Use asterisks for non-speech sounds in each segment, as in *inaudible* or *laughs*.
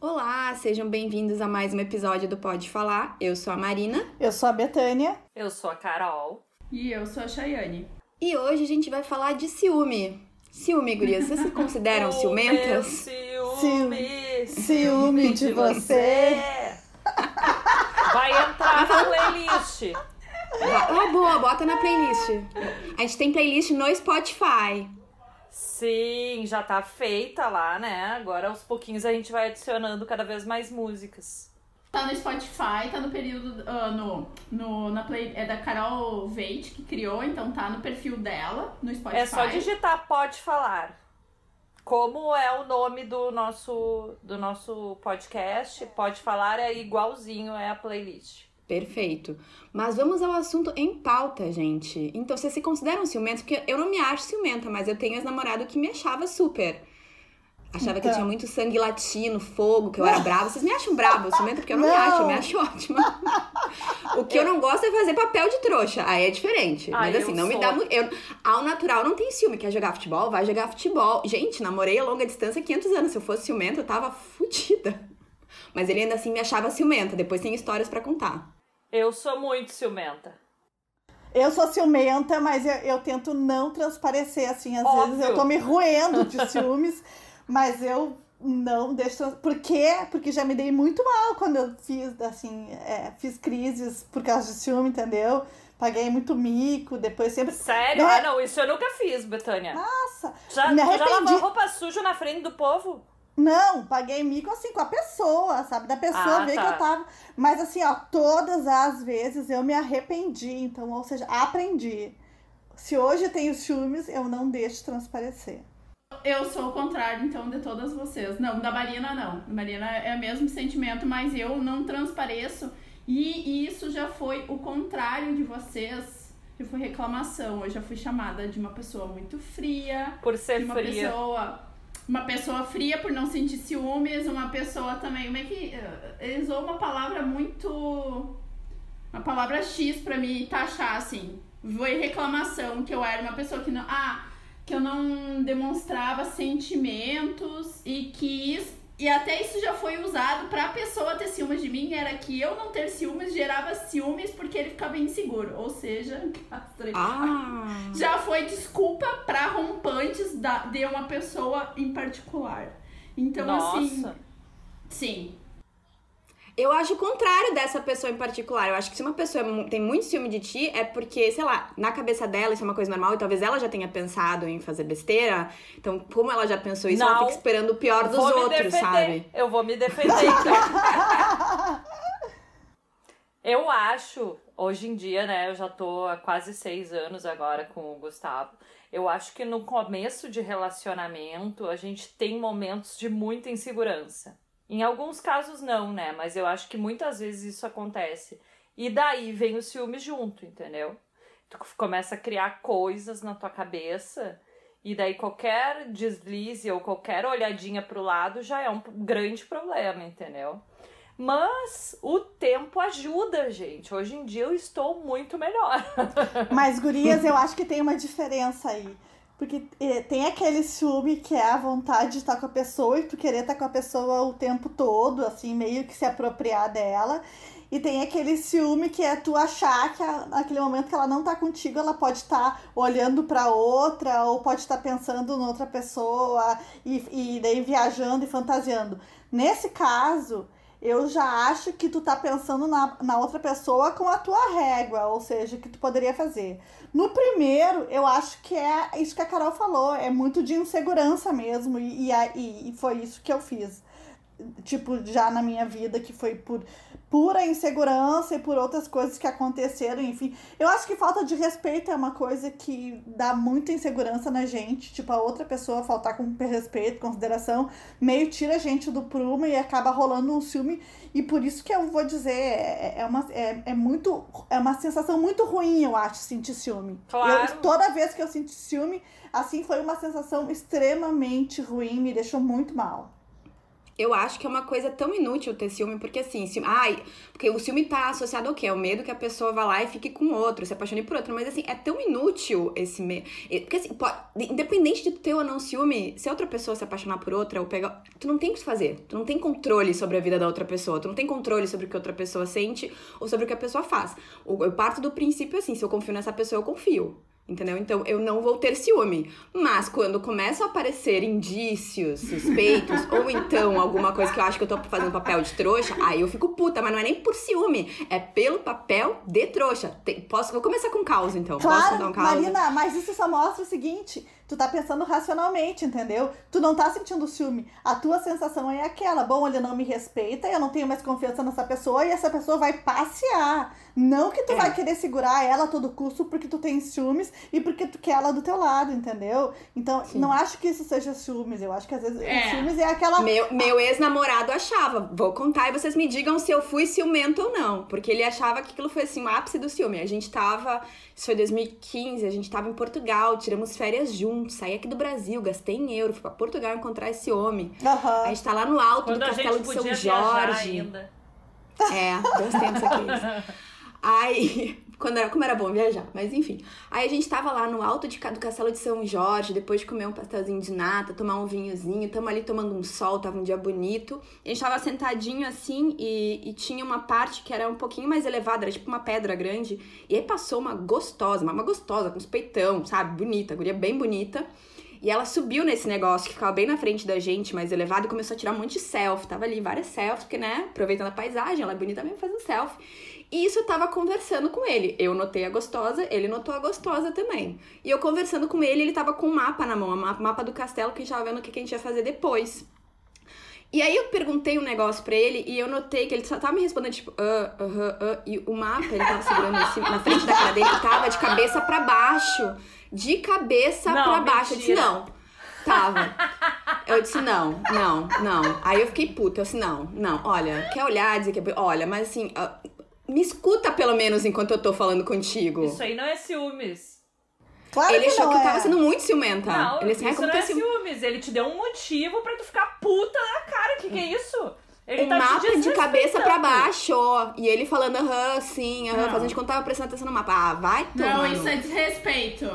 Olá, sejam bem-vindos a mais um episódio do Pode Falar. Eu sou a Marina. Eu sou a Betânia. Eu sou a Carol. E eu sou a Chayane. E hoje a gente vai falar de ciúme. Ciúme, gurias, vocês se consideram *laughs* Oh, ciumentas? meu ciúme, Ciúme de você. Vai entrar na playlist. Ah, boa, bota na playlist. A gente tem playlist no Spotify. Sim, já tá feita lá, né? Agora aos pouquinhos a gente vai adicionando cada vez mais músicas. Tá no Spotify, tá no período. ah, no, no, na play, é da Carol Veit que criou, então tá no perfil dela, no Spotify. É só digitar Pode Falar. Como é o nome do nosso, do nosso podcast, Pode Falar é igualzinho, é a playlist. Perfeito. Mas vamos ao assunto em pauta, gente. Então, vocês se consideram ciumentos? Porque eu não me acho ciumenta, mas eu tenho ex-namorado que me achava super. Achava que eu Então. tinha muito sangue latino, fogo, que eu era brava. Vocês me acham brava, ciumenta? Porque eu não, me Não. acho, eu me acho ótima. o que eu não gosto é fazer papel de trouxa. Aí é diferente. Ah, mas assim, não me sou. dá muito. eu- Ao natural não tem ciúme. Quer jogar futebol? Vai jogar futebol. Gente, namorei a longa distância 500 anos. Se eu fosse ciumenta, eu tava fodida. Mas ele ainda assim me achava ciumenta. Depois tem histórias pra contar. Eu sou muito ciumenta. Eu sou ciumenta, mas eu, eu tento não transparecer, assim. Às Óbvio. vezes eu tô me roendo de *laughs* ciúmes, mas eu não deixo. Por quê? Porque já me dei muito mal quando eu fiz, assim, é, fiz crises por causa de ciúme, entendeu? Paguei muito mico, depois sempre. Sério? Não é- Ah, não, isso eu nunca fiz, Betânia. Nossa! já, me já lavou roupa suja na frente do povo? Não, paguei mico assim com a pessoa, sabe? Da pessoa Ah, ver tá. que eu tava. Mas assim, ó, todas as vezes eu me arrependi. Então, ou seja, aprendi. Se hoje eu tenho ciúmes, eu não deixo transparecer. Eu sou o contrário, então, de todas vocês. Não, da Marina não. Da Marina é o mesmo sentimento, mas eu não transpareço. E isso já foi o contrário de vocês. Já foi reclamação. Eu já fui chamada de uma pessoa muito fria. Por ser de uma fria. pessoa uma pessoa fria por não sentir ciúmes, uma pessoa também, como é que eh, ele usou uma palavra muito uma palavra X pra me taxar assim. Foi reclamação que eu era uma pessoa que não, ah, que eu não demonstrava sentimentos e que isso e até isso já foi usado pra pessoa ter ciúmes de mim, era que eu não ter ciúmes gerava ciúmes porque ele ficava inseguro, ou seja. *laughs* Ah! *laughs* Já foi desculpa pra rompantes da, de uma pessoa em particular. Então, Nossa. assim. Sim. Eu acho o contrário dessa pessoa em particular. Eu acho que se uma pessoa mu- tem muito ciúme de ti, é porque, sei lá, na cabeça dela isso é uma coisa normal e talvez ela já tenha pensado em fazer besteira. Então, como ela já pensou isso, ela Não. fica esperando o pior dos outros, sabe? Eu vou me defender, então. *laughs* eu acho, hoje em dia, né? Eu já tô há quase seis anos agora com o Gustavo. Eu acho que no começo de relacionamento a gente tem momentos de muita insegurança. Em alguns casos não, né? Mas eu acho que muitas vezes isso acontece. E daí vem o ciúme junto, entendeu? Tu começa a criar coisas na tua cabeça e daí qualquer deslize ou qualquer olhadinha pro lado já é um grande problema, entendeu? Mas o tempo ajuda, gente. Hoje em dia eu estou muito melhor. *laughs* Mas, gurias, eu acho que tem uma diferença aí. Porque eh, tem aquele ciúme que é a vontade de estar com a pessoa e tu querer estar com a pessoa o tempo todo, assim, meio que se apropriar dela. E tem aquele ciúme que é tu achar que naquele momento que ela não tá contigo, ela pode estar olhando pra outra, ou pode estar pensando em outra pessoa, e, e daí viajando e fantasiando. Nesse caso, eu já acho que tu tá pensando na, na outra pessoa com a tua régua, ou seja, que tu poderia fazer. No primeiro, eu acho que é isso que a Carol falou, é muito de insegurança mesmo, e, e- e foi isso que eu fiz. Tipo, já na minha vida, que foi por pura insegurança e por outras coisas que aconteceram, enfim. Eu acho que falta de respeito é uma coisa que dá muita insegurança na gente, tipo, a outra pessoa faltar com respeito, consideração, meio tira a gente do prumo e acaba rolando um ciúme. E por isso que eu vou dizer, é, é, uma, é, é muito. É uma sensação muito ruim, eu acho, sentir ciúme. Claro. Eu, toda vez que eu senti ciúme, assim, foi uma sensação extremamente ruim, me deixou muito mal. Eu acho que é uma coisa tão inútil ter ciúme, porque assim, ciúme, ai, porque o ciúme tá associado ao quê? Ao medo que a pessoa vá lá e fique com outro, se apaixone por outro. Mas assim, é tão inútil esse medo. Porque assim, pode, independente de ter ou não ciúme, se a outra pessoa se apaixonar por outra ou pegar. Tu não tem o que fazer. Tu não tem controle sobre a vida da outra pessoa. Tu não tem controle sobre o que outra pessoa sente ou sobre o que a pessoa faz. Eu parto do princípio assim, se eu confio nessa pessoa, eu confio. Entendeu? Então eu não vou ter ciúme. Mas quando começam a aparecer indícios, suspeitos, *laughs* ou então alguma coisa que eu acho que eu tô fazendo papel de trouxa, aí eu fico puta, mas não é nem por ciúme, é pelo papel de trouxa. Tem, posso, vou começar com caos então. Claro, posso dar um caos? Marina, mas isso só mostra o seguinte: tu tá pensando racionalmente, entendeu? Tu não tá sentindo ciúme. A tua sensação é aquela: bom, ele não me respeita, eu não tenho mais confiança nessa pessoa e essa pessoa vai passear. Não que tu É. vai querer segurar ela a todo custo porque tu tem ciúmes e porque tu quer ela do teu lado, entendeu? Então, não acho que isso seja ciúmes. Eu acho que às vezes É. ciúmes é aquela. Meu, meu ex-namorado achava, vou contar e vocês me digam se eu fui ciumento ou não. Porque ele achava que aquilo foi assim, o ápice do ciúme. A gente tava, isso foi 2015, a gente tava em Portugal, tiramos férias juntos, saí aqui do Brasil, gastei em euro, fui pra Portugal encontrar esse homem. Aham. A gente tá lá no alto Quando do castelo de São Jorge. ainda. É, dois tempos aqui. *laughs* Aí, quando era, como era bom viajar, mas enfim. Aí a gente tava lá no alto de, do castelo de São Jorge, depois de comer um pastelzinho de nata, tomar um vinhozinho, tamo ali tomando um sol, tava um dia bonito. A gente tava sentadinho assim e, e tinha uma parte que era um pouquinho mais elevada, era tipo uma pedra grande. E aí passou uma gostosa, uma, uma gostosa, com os peitão, sabe? Bonita, guria bem bonita. E ela subiu nesse negócio que ficava bem na frente da gente, mais elevado, e começou a tirar um monte de selfie. Tava ali várias selfies, porque, né, aproveitando a paisagem, ela é bonita mesmo fazendo selfie. E isso eu tava conversando com ele. Eu notei a gostosa, ele notou a gostosa também. E eu conversando com ele, ele tava com um mapa na mão, o ma- mapa do castelo, que a gente tava vendo o que a gente ia fazer depois. E aí eu perguntei um negócio pra ele e eu notei que ele só tava me respondendo, tipo, ah, aham, ah, e o mapa ele tava segurando cima, na frente da cara dele, tava de cabeça pra baixo. De cabeça pra baixo. Eu disse, mentira. não. Tava. Eu disse, não, não, não. Aí eu fiquei puta, eu disse, não, não, olha, quer olhar, dizer que é. Olha, mas assim, me escuta pelo menos enquanto eu tô falando contigo. Isso aí não é ciúmes. Claro ele que achou não que eu é. tava sendo muito ciumenta. Não, ele assim, isso não é é ciumenta? ciúmes. Ele te deu um motivo pra tu ficar puta na cara. Que que é isso? Ele um tá mapa de cabeça pra desrespeitando. baixo, ó. E ele falando, aham, sim, aham, fazendo de conta que tava prestando atenção no mapa. Ah, vai tomar. Não, isso é desrespeito.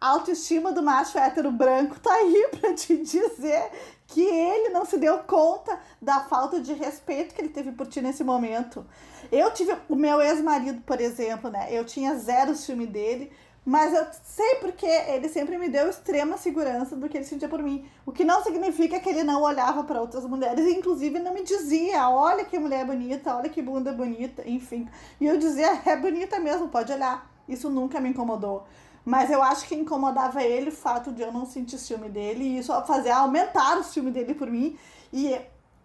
A autoestima do macho hétero branco tá aí *laughs* pra te dizer que ele não se deu conta da falta de respeito que ele teve por ti nesse momento. Eu tive o meu ex-marido, por exemplo, né? Eu tinha zero ciúme dele, mas eu sei porque ele sempre me deu extrema segurança do que ele sentia por mim. O que não significa que ele não olhava para outras mulheres, inclusive não me dizia: olha que mulher bonita, olha que bunda bonita, enfim. E eu dizia: é bonita mesmo, pode olhar. Isso nunca me incomodou. Mas eu acho que incomodava ele o fato de eu não sentir ciúme dele e isso fazia aumentar o ciúme dele por mim. E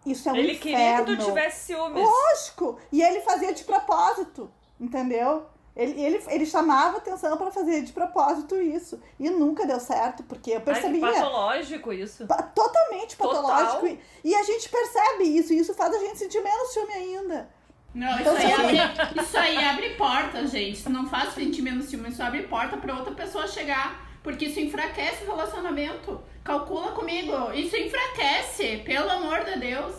isso é um Ele queria que inferno. tu tivesse ciúmes. Lógico! E ele fazia de propósito, entendeu? Ele, ele, ele chamava atenção pra fazer de propósito isso. E nunca deu certo, porque eu Ai, percebia. patológico isso. Pa- Totalmente Total. patológico. E, e a gente percebe isso, e isso faz a gente sentir menos ciúme ainda. Não, isso Então, aí, assim- abre, isso aí abre porta, gente. Isso não faz sentir menos ciúme, isso abre porta pra outra pessoa chegar. Porque isso enfraquece o relacionamento. Calcula comigo. Isso enfraquece, pelo amor de Deus.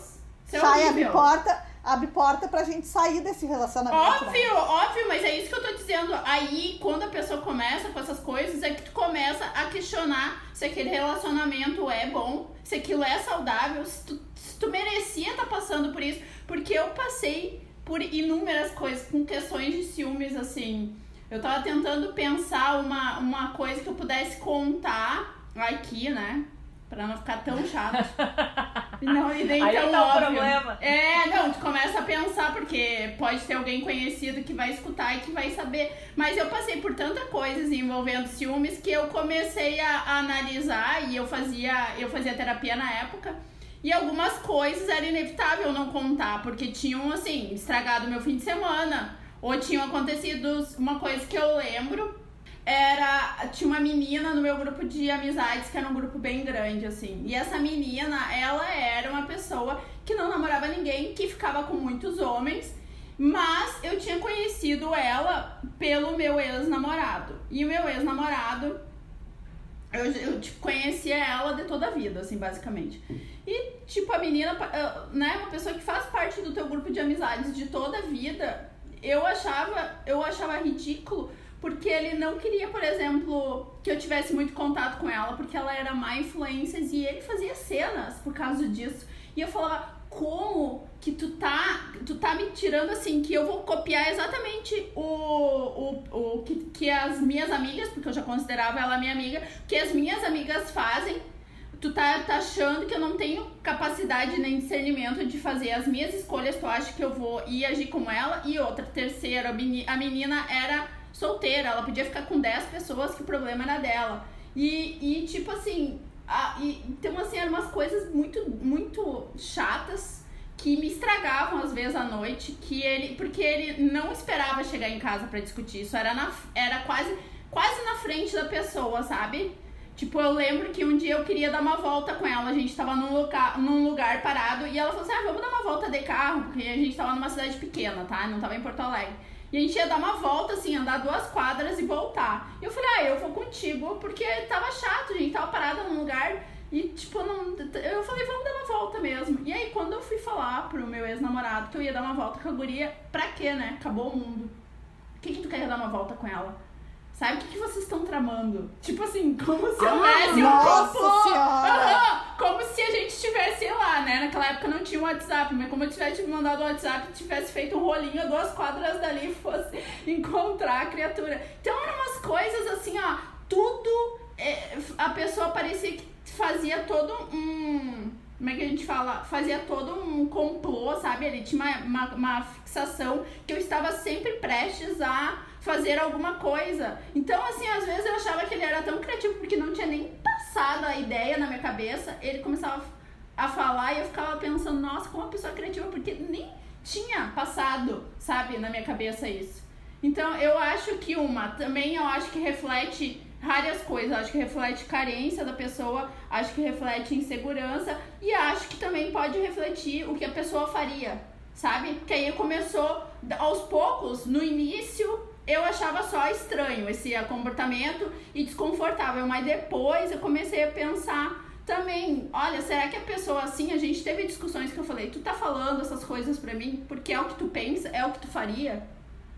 Isso é Sai, abre porta, abre porta pra gente sair desse relacionamento. né? Óbvio, óbvio, mas é isso que eu tô dizendo. Aí, quando a pessoa começa com essas coisas, é que tu começa a questionar se aquele relacionamento é bom, se aquilo é saudável, se tu, se tu merecia estar passando por isso. Porque eu passei por inúmeras coisas, com questões de ciúmes, assim. Eu tava tentando pensar uma, uma coisa que eu pudesse contar aqui, né? Pra não ficar tão chato. *laughs* Não, e nem Aí tão tá óbvio. problema. É, não, tu começa a pensar, porque pode ter alguém conhecido que vai escutar e que vai saber. Mas eu passei por tanta coisas envolvendo ciúmes que eu comecei a, a analisar e eu fazia, eu fazia terapia na época. E algumas coisas era inevitável não contar, porque tinham, assim, estragado meu fim de semana. Ou tinham acontecido uma coisa que eu lembro era tinha uma menina no meu grupo de amizades que era um grupo bem grande assim. E essa menina ela era uma pessoa que não namorava ninguém que ficava com muitos homens mas eu tinha conhecido ela pelo meu ex-namorado. E o meu ex-namorado eu, eu tipo, conhecia ela de toda a vida assim basicamente. E tipo, a menina, né, uma pessoa que faz parte do teu grupo de amizades de toda a vida, eu achava, eu achava ridículo porque ele não queria, por exemplo, que eu tivesse muito contato com ela, porque ela era má influência e ele fazia cenas por causa disso. E eu falava, como que tu tá, tu tá me tirando assim, que eu vou copiar exatamente o, o, o que, que as minhas amigas, porque eu já considerava ela minha amiga, que as minhas amigas fazem. Tu tá, tá achando que eu não tenho capacidade nem discernimento de fazer as minhas escolhas, tu acha que eu vou ir agir como ela? E outra, terceira, a menina era solteira, ela podia ficar com 10 pessoas, que o problema era dela. E, e tipo assim, ah, e, então, assim, eram umas coisas muito, muito chatas que me estragavam às vezes à noite, que ele, porque ele não esperava chegar em casa para discutir isso, era, na, era quase, quase na frente da pessoa, sabe? Tipo, eu lembro que um dia eu queria dar uma volta com ela, a gente tava num lugar, num lugar parado, e ela falou assim, ah, vamos dar uma volta de carro, porque a gente tava numa cidade pequena, tá? Não tava em Porto Alegre. E a gente ia dar uma volta, assim, andar duas quadras e voltar. E eu falei, ah, eu vou contigo, porque tava chato, gente, tava parada num lugar e, tipo, não, eu falei, vamos dar uma volta mesmo. E aí, quando eu fui falar pro meu ex-namorado que eu ia dar uma volta com a guria, pra quê, né? Acabou o mundo. Por que, que tu quer dar uma volta com ela? Sabe o que, que vocês estão tramando? Tipo assim, como se houvesse um complô. Uhum, como se a gente estivesse lá, né? Naquela época não tinha o WhatsApp, mas como eu tivesse mandado o WhatsApp, tivesse feito um rolinho a duas quadras dali e *laughs* fosse encontrar a criatura. Então eram umas coisas assim, ó, tudo. É, a pessoa parecia que fazia todo um. Como é que a gente fala? Fazia todo um complô, sabe? Ele tinha uma, uma, uma fixação que eu estava sempre prestes a fazer alguma coisa. Então, assim, às vezes eu achava que ele era tão criativo porque não tinha nem passado a ideia na minha cabeça. Ele começava a falar e eu ficava pensando, nossa, como uma pessoa criativa, porque nem tinha passado, sabe, na minha cabeça isso. Então, eu acho que uma, também eu acho que reflete várias coisas. Acho que reflete carência da pessoa, acho que reflete insegurança e acho que também pode refletir o que a pessoa faria, sabe? Porque aí começou aos poucos, no início eu achava só estranho esse comportamento e desconfortável, mas depois eu comecei a pensar também, olha, será que a pessoa assim, a gente teve discussões que eu falei, tu tá falando essas coisas pra mim porque é o que tu pensa, é o que tu faria?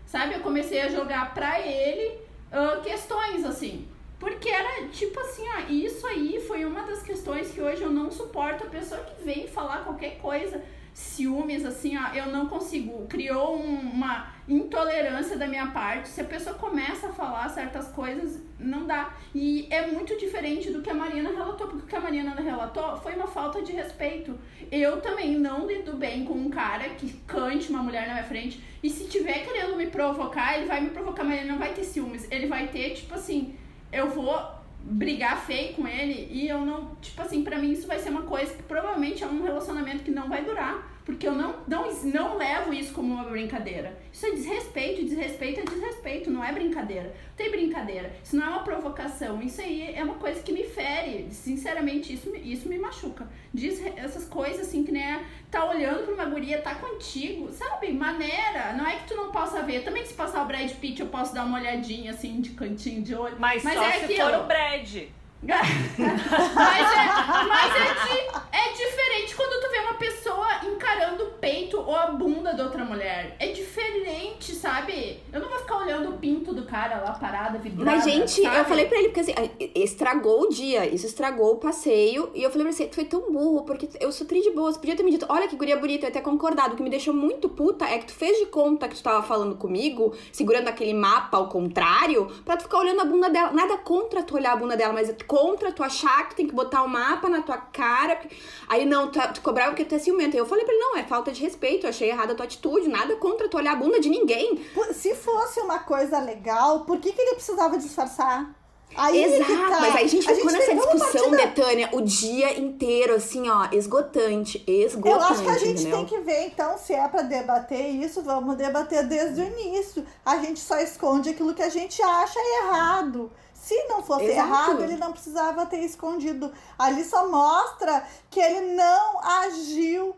Sabe? Eu comecei a jogar pra ele uh, questões assim. Porque era tipo assim, ó, isso aí foi uma das questões que hoje eu não suporto a pessoa que vem falar qualquer coisa ciúmes, assim, ó, eu não consigo. Criou um, uma intolerância da minha parte. Se a pessoa começa a falar certas coisas, não dá. E é muito diferente do que a Marina relatou, porque o que a Marina relatou foi uma falta de respeito. Eu também não lido bem com um cara que cante uma mulher na minha frente. E se tiver querendo me provocar, ele vai me provocar, mas ele não vai ter ciúmes. Ele vai ter, tipo assim, eu vou brigar feio com ele e eu não, tipo assim, para mim isso vai ser uma coisa que provavelmente é um relacionamento que não vai durar, porque eu não não não levo isso como uma brincadeira. Isso é desrespeito, desrespeito é desrespeito, não é brincadeira. Não tem brincadeira. Isso não é uma provocação, isso aí é uma coisa que me fere. Sinceramente, isso isso me machuca. Diz essas coisas assim que nem é tá olhando pra uma guria, tá contigo, sabe? Maneira. Não é que tu não possa ver. Também se passar o Brad Pitt, eu posso dar uma olhadinha assim de cantinho de olho. Mas, mas só é se aquilo. for o Brad. Mas é, mas é, di, é diferente quando tu vê uma pessoa encarando o peito ou a bunda de outra mulher. É diferente, sabe? Eu não vou ficar olhando o pinto do cara lá parada, vidrada. Mas, gente, sabe? eu falei pra ele, porque assim, estragou o dia, isso estragou o passeio. E eu falei pra você, tu foi tão burro, porque eu sou tri de boa. Você podia ter me dito, olha que guria bonita, eu até concordado. O que me deixou muito puta é que tu fez de conta que tu tava falando comigo, segurando aquele mapa ao contrário, pra tu ficar olhando a bunda dela. Nada contra tu olhar a bunda dela, mas contra tu achar que tem que botar o mapa na tua cara. Aí não, tu, tu cobrava porque tu é ciumento. Aí eu falei pra ele, não, é falta de respeito, eu achei errada a tua atitude, nada contra tu olhar a bunda de ninguém. Se fosse uma coisa legal, por que, que ele precisava disfarçar? Aí Exato, tá. mas aí a gente ficou nessa discussão, Betânia, o dia inteiro, assim, ó, esgotante, esgotante. Eu acho que a gente entendeu? tem que ver, então, se é pra debater isso, vamos debater desde o início. A gente só esconde aquilo que a gente acha errado. Se não fosse Exato. errado, ele não precisava ter escondido. Ali só mostra que ele não agiu.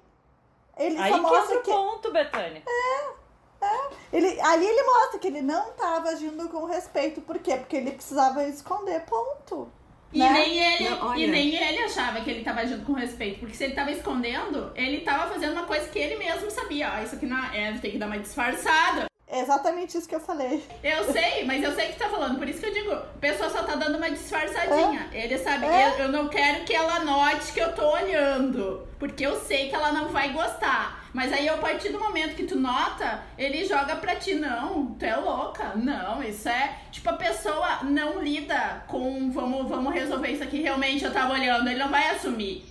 Ele Aí só mostra que é o ponto, Betânia. É. É. Ele, ali ele mostra que ele não estava agindo com respeito. Por quê? Porque ele precisava esconder, ponto. E, né? nem ele, Não, e nem ele achava que ele tava agindo com respeito. Porque se ele tava escondendo, ele tava fazendo uma coisa que ele mesmo sabia. Ó, isso aqui não é, tem que dar uma disfarçada. É exatamente isso que eu falei. Eu sei, mas eu sei que tá falando. Por isso que eu digo, a pessoa só tá dando uma disfarçadinha. Ele sabe, É. eu, eu não quero que ela note que eu tô olhando. Porque eu sei que ela não vai gostar. Mas aí, a partir do momento que tu nota, ele joga pra ti, não, tu é louca. Não, isso é. Tipo, a pessoa não lida com vamos, vamos resolver isso aqui. Realmente eu tava olhando, ele não vai assumir.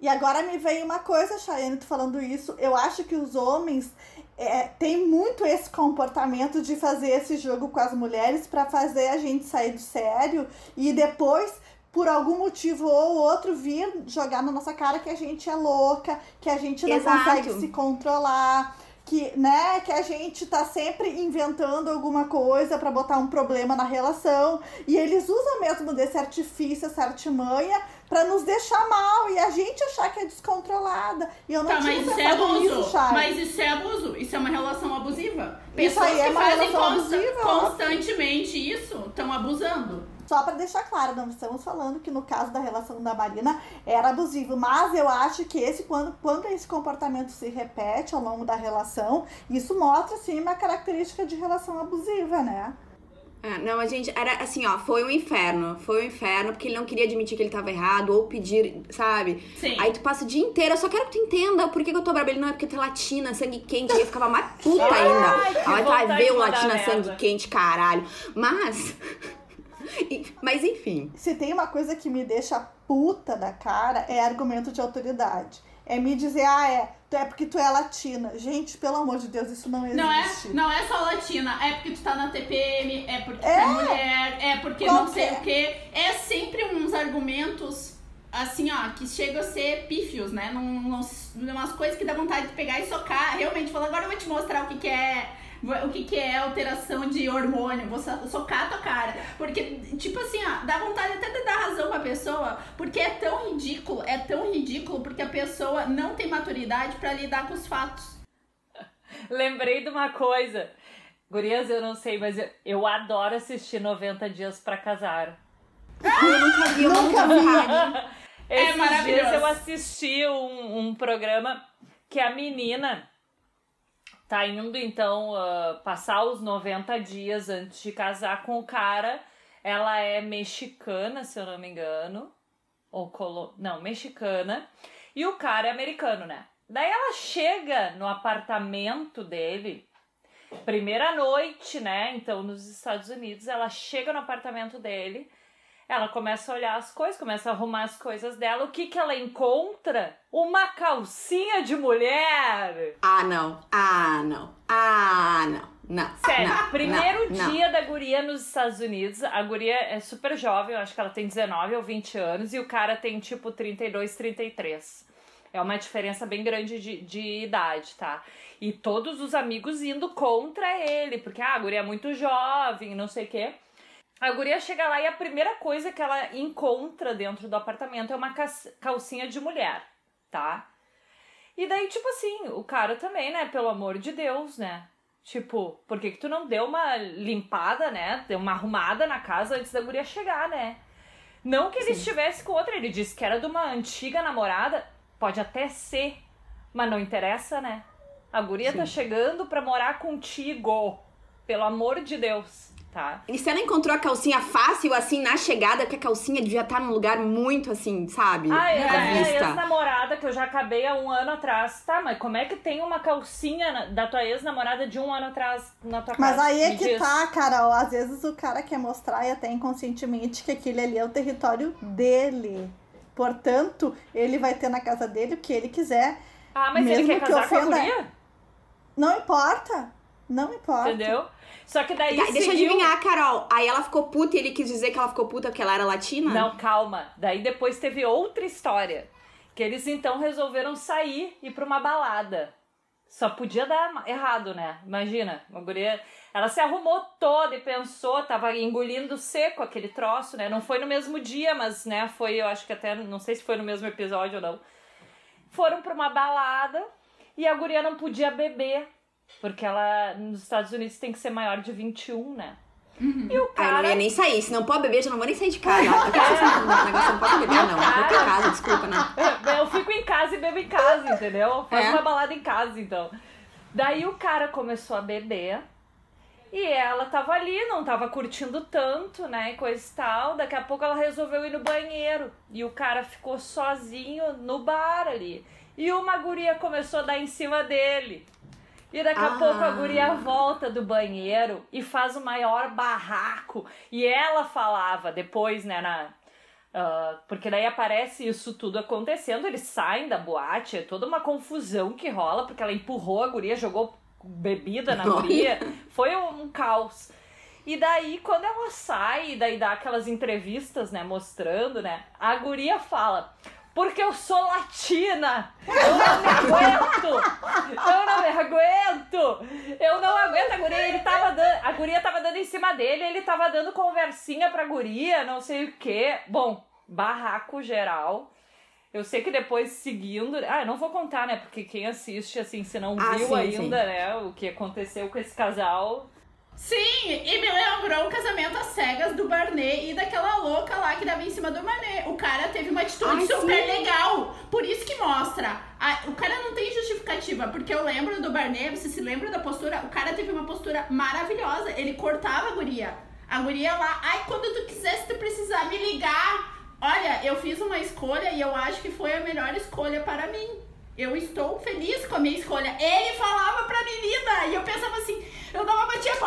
E agora me veio uma coisa, Chayane, tu falando isso. Eu acho que os homens é, têm muito esse comportamento de fazer esse jogo com as mulheres pra fazer a gente sair do sério e depois, por algum motivo ou outro, vir jogar na nossa cara que a gente é louca, que a gente não Exato. consegue se controlar. Que, né, que a gente tá sempre inventando alguma coisa pra botar um problema na relação. E eles usam mesmo desse artifício, essa artimanha, pra nos deixar mal e a gente achar que é descontrolada. E eu não Tá, mas isso é abuso. Chay. mas isso é abuso. Isso é uma relação abusiva. Isso Pessoas aí é que fazem consta- abusiva, constantemente isso estão abusando. Só pra deixar claro, não estamos falando que no caso da relação da Marina era abusivo, mas eu acho que esse quando, quando esse comportamento se repete ao longo da relação, isso mostra sim uma característica de relação abusiva, né? É, não, a gente era assim, ó, foi um inferno. Foi um inferno, porque ele não queria admitir que ele tava errado ou pedir, sabe? Sim. Aí tu passa o dia inteiro, eu só quero que tu entenda por que, que eu tô brava. Ele não é porque tu é latina, sangue quente, aí eu ficava mais puta ainda. que Aí tu vai ver o latina merda. sangue quente, caralho. Mas. Mas enfim. Se tem uma coisa que me deixa puta da cara, é argumento de autoridade. É me dizer, ah, é, tu é porque tu é latina. Gente, pelo amor de Deus, isso não existe. Não é, não é só latina, é porque tu tá na TPM, é porque tu é mulher, é porque não sei o quê. É sempre uns argumentos, assim, ó, que chegam a ser pífios, né? Num, uns- umas coisas que dá vontade de pegar e socar, realmente, falar, agora eu vou te mostrar o que que é... O que, que é alteração de hormônio? Vou so- socar a tua cara. Porque, tipo assim, ó, dá vontade até de dar razão pra pessoa, porque é tão ridículo, é tão ridículo, porque a pessoa não tem maturidade pra lidar com os fatos. *laughs* Lembrei de uma coisa. Gurias, eu não sei, mas eu, eu adoro assistir 90 Dias pra Casar. Eu nunca vi, eu nunca vi. *laughs* É maravilhoso. dias eu assisti um, um programa que a menina tá indo, então, ah, passar os 90 dias antes de casar com o cara. Ela é mexicana, se eu não me engano. Ou colo... Não, mexicana. E o cara é americano, né? Daí ela chega no apartamento dele, primeira noite, né? Então, nos Estados Unidos, ela chega no apartamento dele. Ela começa a olhar as coisas, começa a arrumar as coisas dela. O que que ela encontra? Uma calcinha de mulher! Ah, não. Ah, não. Ah, não. Não. Sério, não, primeiro não, não. dia da guria nos Estados Unidos. A guria é super jovem, eu acho que ela tem 19 ou 20 anos, e o cara tem tipo 32, 33. É uma diferença bem grande de, de idade, tá? E todos os amigos indo contra ele, porque ah, a guria é muito jovem, não sei o quê. A guria chega lá e a primeira coisa que ela encontra dentro do apartamento é uma calcinha de mulher, tá? E daí, tipo assim, o cara também, né? Pelo amor de Deus, né? Tipo, por que, que tu não deu uma limpada, né? Deu uma arrumada na casa antes da guria chegar, né? Não que ele estivesse com outra, ele disse que era de uma antiga namorada. Pode até ser, mas não interessa, né? A guria tá chegando pra morar contigo. Pelo amor de Deus, tá? E você não encontrou a calcinha fácil, assim, na chegada, porque a calcinha devia estar num lugar muito, assim, sabe? Ah, é à a minha vista. ex-namorada que eu já acabei há um ano atrás. Tá, mas como é que tem uma calcinha na- da tua ex-namorada de um ano atrás na tua Mas casa? aí é Me que diz. tá, Carol. Às vezes o cara quer mostrar e até inconscientemente que aquele ali é o território dele. Portanto, ele vai ter na casa dele o que ele quiser. Ah, mas ele Mesmo quer que casar com a ofenda- guria? Não importa. Não importa. Entendeu? Só que daí Tá, deixa eu adivinhar, Carol. Aí ela ficou puta e ele quis dizer que ela ficou puta porque ela era latina? Não, calma. Daí depois teve outra história. Que eles então resolveram sair e ir pra uma balada. Só podia dar errado, né? Imagina, uma guria. Ela se arrumou toda e pensou, tava engolindo seco aquele troço, né? Não foi no mesmo dia, mas, né, foi, eu acho que até, não sei se foi no mesmo episódio ou não. Foram pra uma balada e a guria não podia beber. Porque ela, nos Estados Unidos, tem que ser maior de 21, né? E o Ah, eu cara não ia nem sair. Se não pode beber, já não vou nem sair de casa. Por que vocês estão falando negócio? Não pode beber, não. Vou pra casa, desculpa, não. *laughs* Eu fico em casa e bebo em casa, entendeu? Faz É? uma balada em casa, então. Daí o cara começou a beber. E ela tava ali, não tava curtindo tanto, né? e Coisa e tal. Daqui a pouco ela resolveu ir no banheiro. E o cara ficou sozinho no bar ali. E uma guria começou a dar em cima dele. E daqui a Ah. pouco a guria volta do banheiro e faz o maior barraco. E ela falava depois, né, na, ah, porque daí aparece isso tudo acontecendo, eles saem da boate, é toda uma confusão que rola, porque ela empurrou a guria, jogou bebida na *laughs* guria, foi um, um caos. E daí, quando ela sai, daí dá aquelas entrevistas, né, mostrando, né, a guria fala, porque eu sou latina, eu não me aguento, eu não me aguento, eu não aguento a guria, ele tava dando, a guria tava dando em cima dele, ele tava dando conversinha pra guria, não sei o que. Bom, barraco geral. Eu sei que depois seguindo. Ah, eu não vou contar, né? Porque quem assiste, assim, se não Ah, viu sim, ainda, sim. né, o que aconteceu com esse casal. Sim, e me lembrou o casamento às cegas do Barney e daquela louca lá que dava em cima do Barney. O cara teve uma atitude Ai, super sim. legal. Por isso que mostra. A- o cara não tem justificativa, porque eu lembro do Barney, você se lembra da postura? O cara teve uma postura maravilhosa. Ele cortava a guria. A guria lá, ai, quando tu quiser, se tu precisar me ligar. Olha, eu fiz uma escolha e eu acho que foi a melhor escolha para mim. Eu estou feliz com a minha escolha. Ele falava pra menina e eu pensava assim,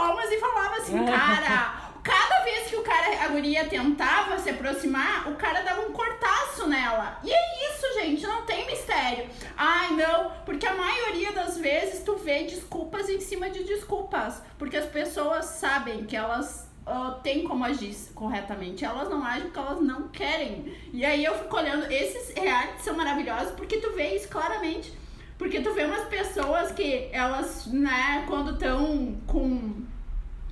palmas e falava assim, cara, cada vez que o cara, a guria tentava se aproximar, o cara dava um cortaço nela. E é isso, gente, não tem mistério. Ai, não, porque a maioria das vezes tu vê desculpas em cima de desculpas, porque as pessoas sabem que elas têm como agir corretamente. Elas não agem porque elas não querem. E aí eu fico olhando, esses realities são maravilhosos porque tu vê isso claramente. Porque tu vê umas pessoas que elas, né, quando estão com.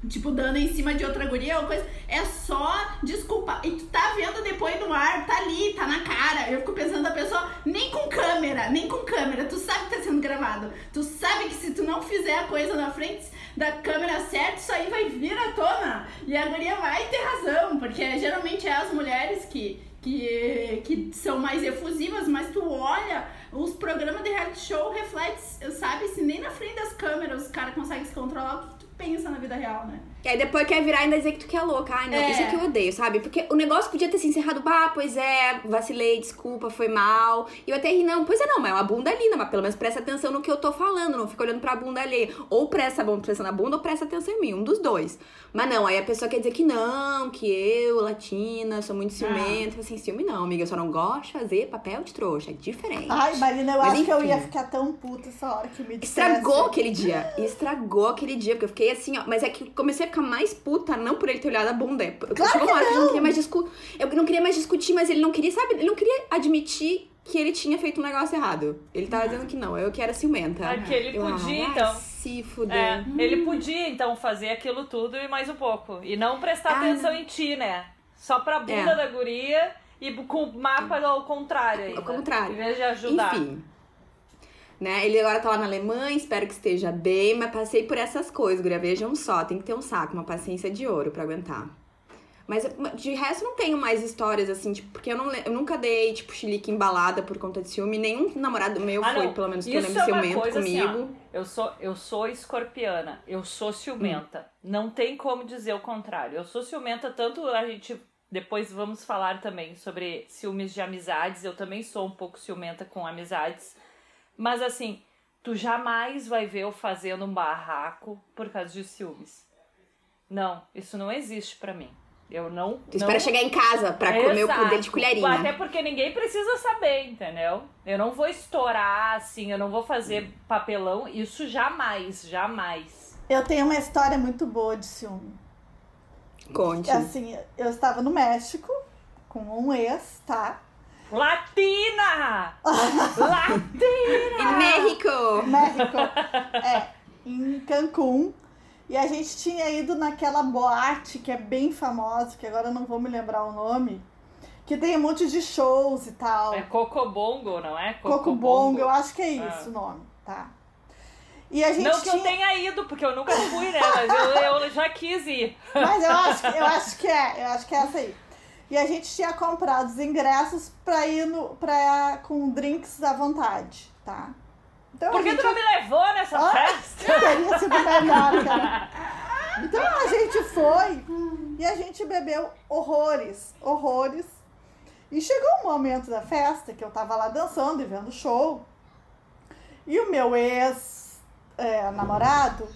Tipo, dando em cima de outra guria ou coisa, é só desculpa. E tu tá vendo depois no ar, tá ali, tá na cara. Eu fico pensando a pessoa, nem com câmera, nem com câmera. Tu sabe que tá sendo gravado. Tu sabe que se tu não fizer a coisa na frente da câmera certa, isso aí vai vir à tona. E a guria vai ter razão, porque geralmente é as mulheres que, que, que são mais efusivas, mas tu olha, os programas de reality show refletem, sabe? Se nem na frente das câmeras os caras conseguem se controlar, pensa na vida real, né? E aí depois quer virar e ainda dizer que tu que é louca. Ai, não, É. isso é que eu odeio, sabe? Porque o negócio podia ter se encerrado, bah, pois é, vacilei, desculpa, foi mal. E eu até ri, não, pois é, não, mas é uma bunda linda, mas pelo menos presta atenção no que eu tô falando, não fica olhando pra bunda alheia. Ou presta atenção na bunda ou presta atenção em mim, um dos dois. Mas não, aí a pessoa quer dizer que não, que eu, latina, sou muito ciumenta. Assim, ciúme não, amiga, eu só não gosto de fazer papel de trouxa, é diferente. Ai, Marina, eu Mas acho que eu enfim. ia ficar tão puta essa hora que me dissesse. Estragou aquele dia. Estragou aquele dia, porque eu fiquei assim, ó. Mas é que comecei a ficar mais puta, não por ele ter olhado a bunda. Eu- Claro Chegou uma que hora que eu não queria mais discutir. Eu não queria mais discutir, mas ele não queria, sabe? Ele não queria admitir que ele tinha feito um negócio errado. Ele tava dizendo que não, eu que era ciumenta. Ah, que ele Eu, podia, ah, então. Se fuder. É, ele podia então fazer aquilo tudo e mais um pouco. E não prestar Ah, atenção em ti, né? Só pra bunda É. da guria e com o mapa ao contrário ainda. Ao contrário. Em vez de ajudar. Enfim. Né? Ele agora tá lá na Alemanha, espero que esteja bem, mas passei por essas coisas, guria. Vejam só, tem que ter um saco, uma paciência de ouro pra aguentar. Mas de resto não tenho mais histórias assim, tipo, porque eu, não, eu nunca dei, tipo, chilique embalada por conta de ciúme. Nenhum namorado meu Ah, foi, pelo menos que eu lembro, é ciumento assim, comigo. ó, eu sou eu sou escorpiana, eu sou ciumenta. Não tem como dizer o contrário. Eu sou ciumenta tanto a gente depois vamos falar também sobre ciúmes de amizades. Eu também sou um pouco ciumenta com amizades. Mas assim, tu jamais vai ver eu fazendo um barraco por causa de ciúmes. Não, isso não existe pra mim. Eu não. Tu espera chegar em casa pra comer o dele de colherinha. Até porque ninguém precisa saber, entendeu? Eu não vou estourar, assim, eu não vou fazer papelão. Isso jamais, jamais. Eu tenho uma história muito boa de ciúme. Conte. Assim, eu estava no México com um ex, tá? Latina! Latina! Em México! México. é, em Cancún. E a gente tinha ido naquela boate que é bem famosa, que agora eu não vou me lembrar o nome, que tem um monte de shows e tal. É Cocobongo, não é? Coco Bongo, eu acho que é isso Ah. o nome, tá? E a gente Não que tinha... eu tenha ido, porque eu nunca fui, né? Mas eu, eu já quis ir. Mas eu acho, eu acho que é, eu acho que é essa aí. E a gente tinha comprado os ingressos pra ir no, pra, com drinks à vontade, tá? Então, Por que gente tu não me levou nessa Ah, festa? Teria sido melhor, *laughs* cara. Então a gente foi e a gente bebeu horrores, horrores. E chegou um momento da festa que eu tava lá dançando e vendo show. E o meu ex-namorado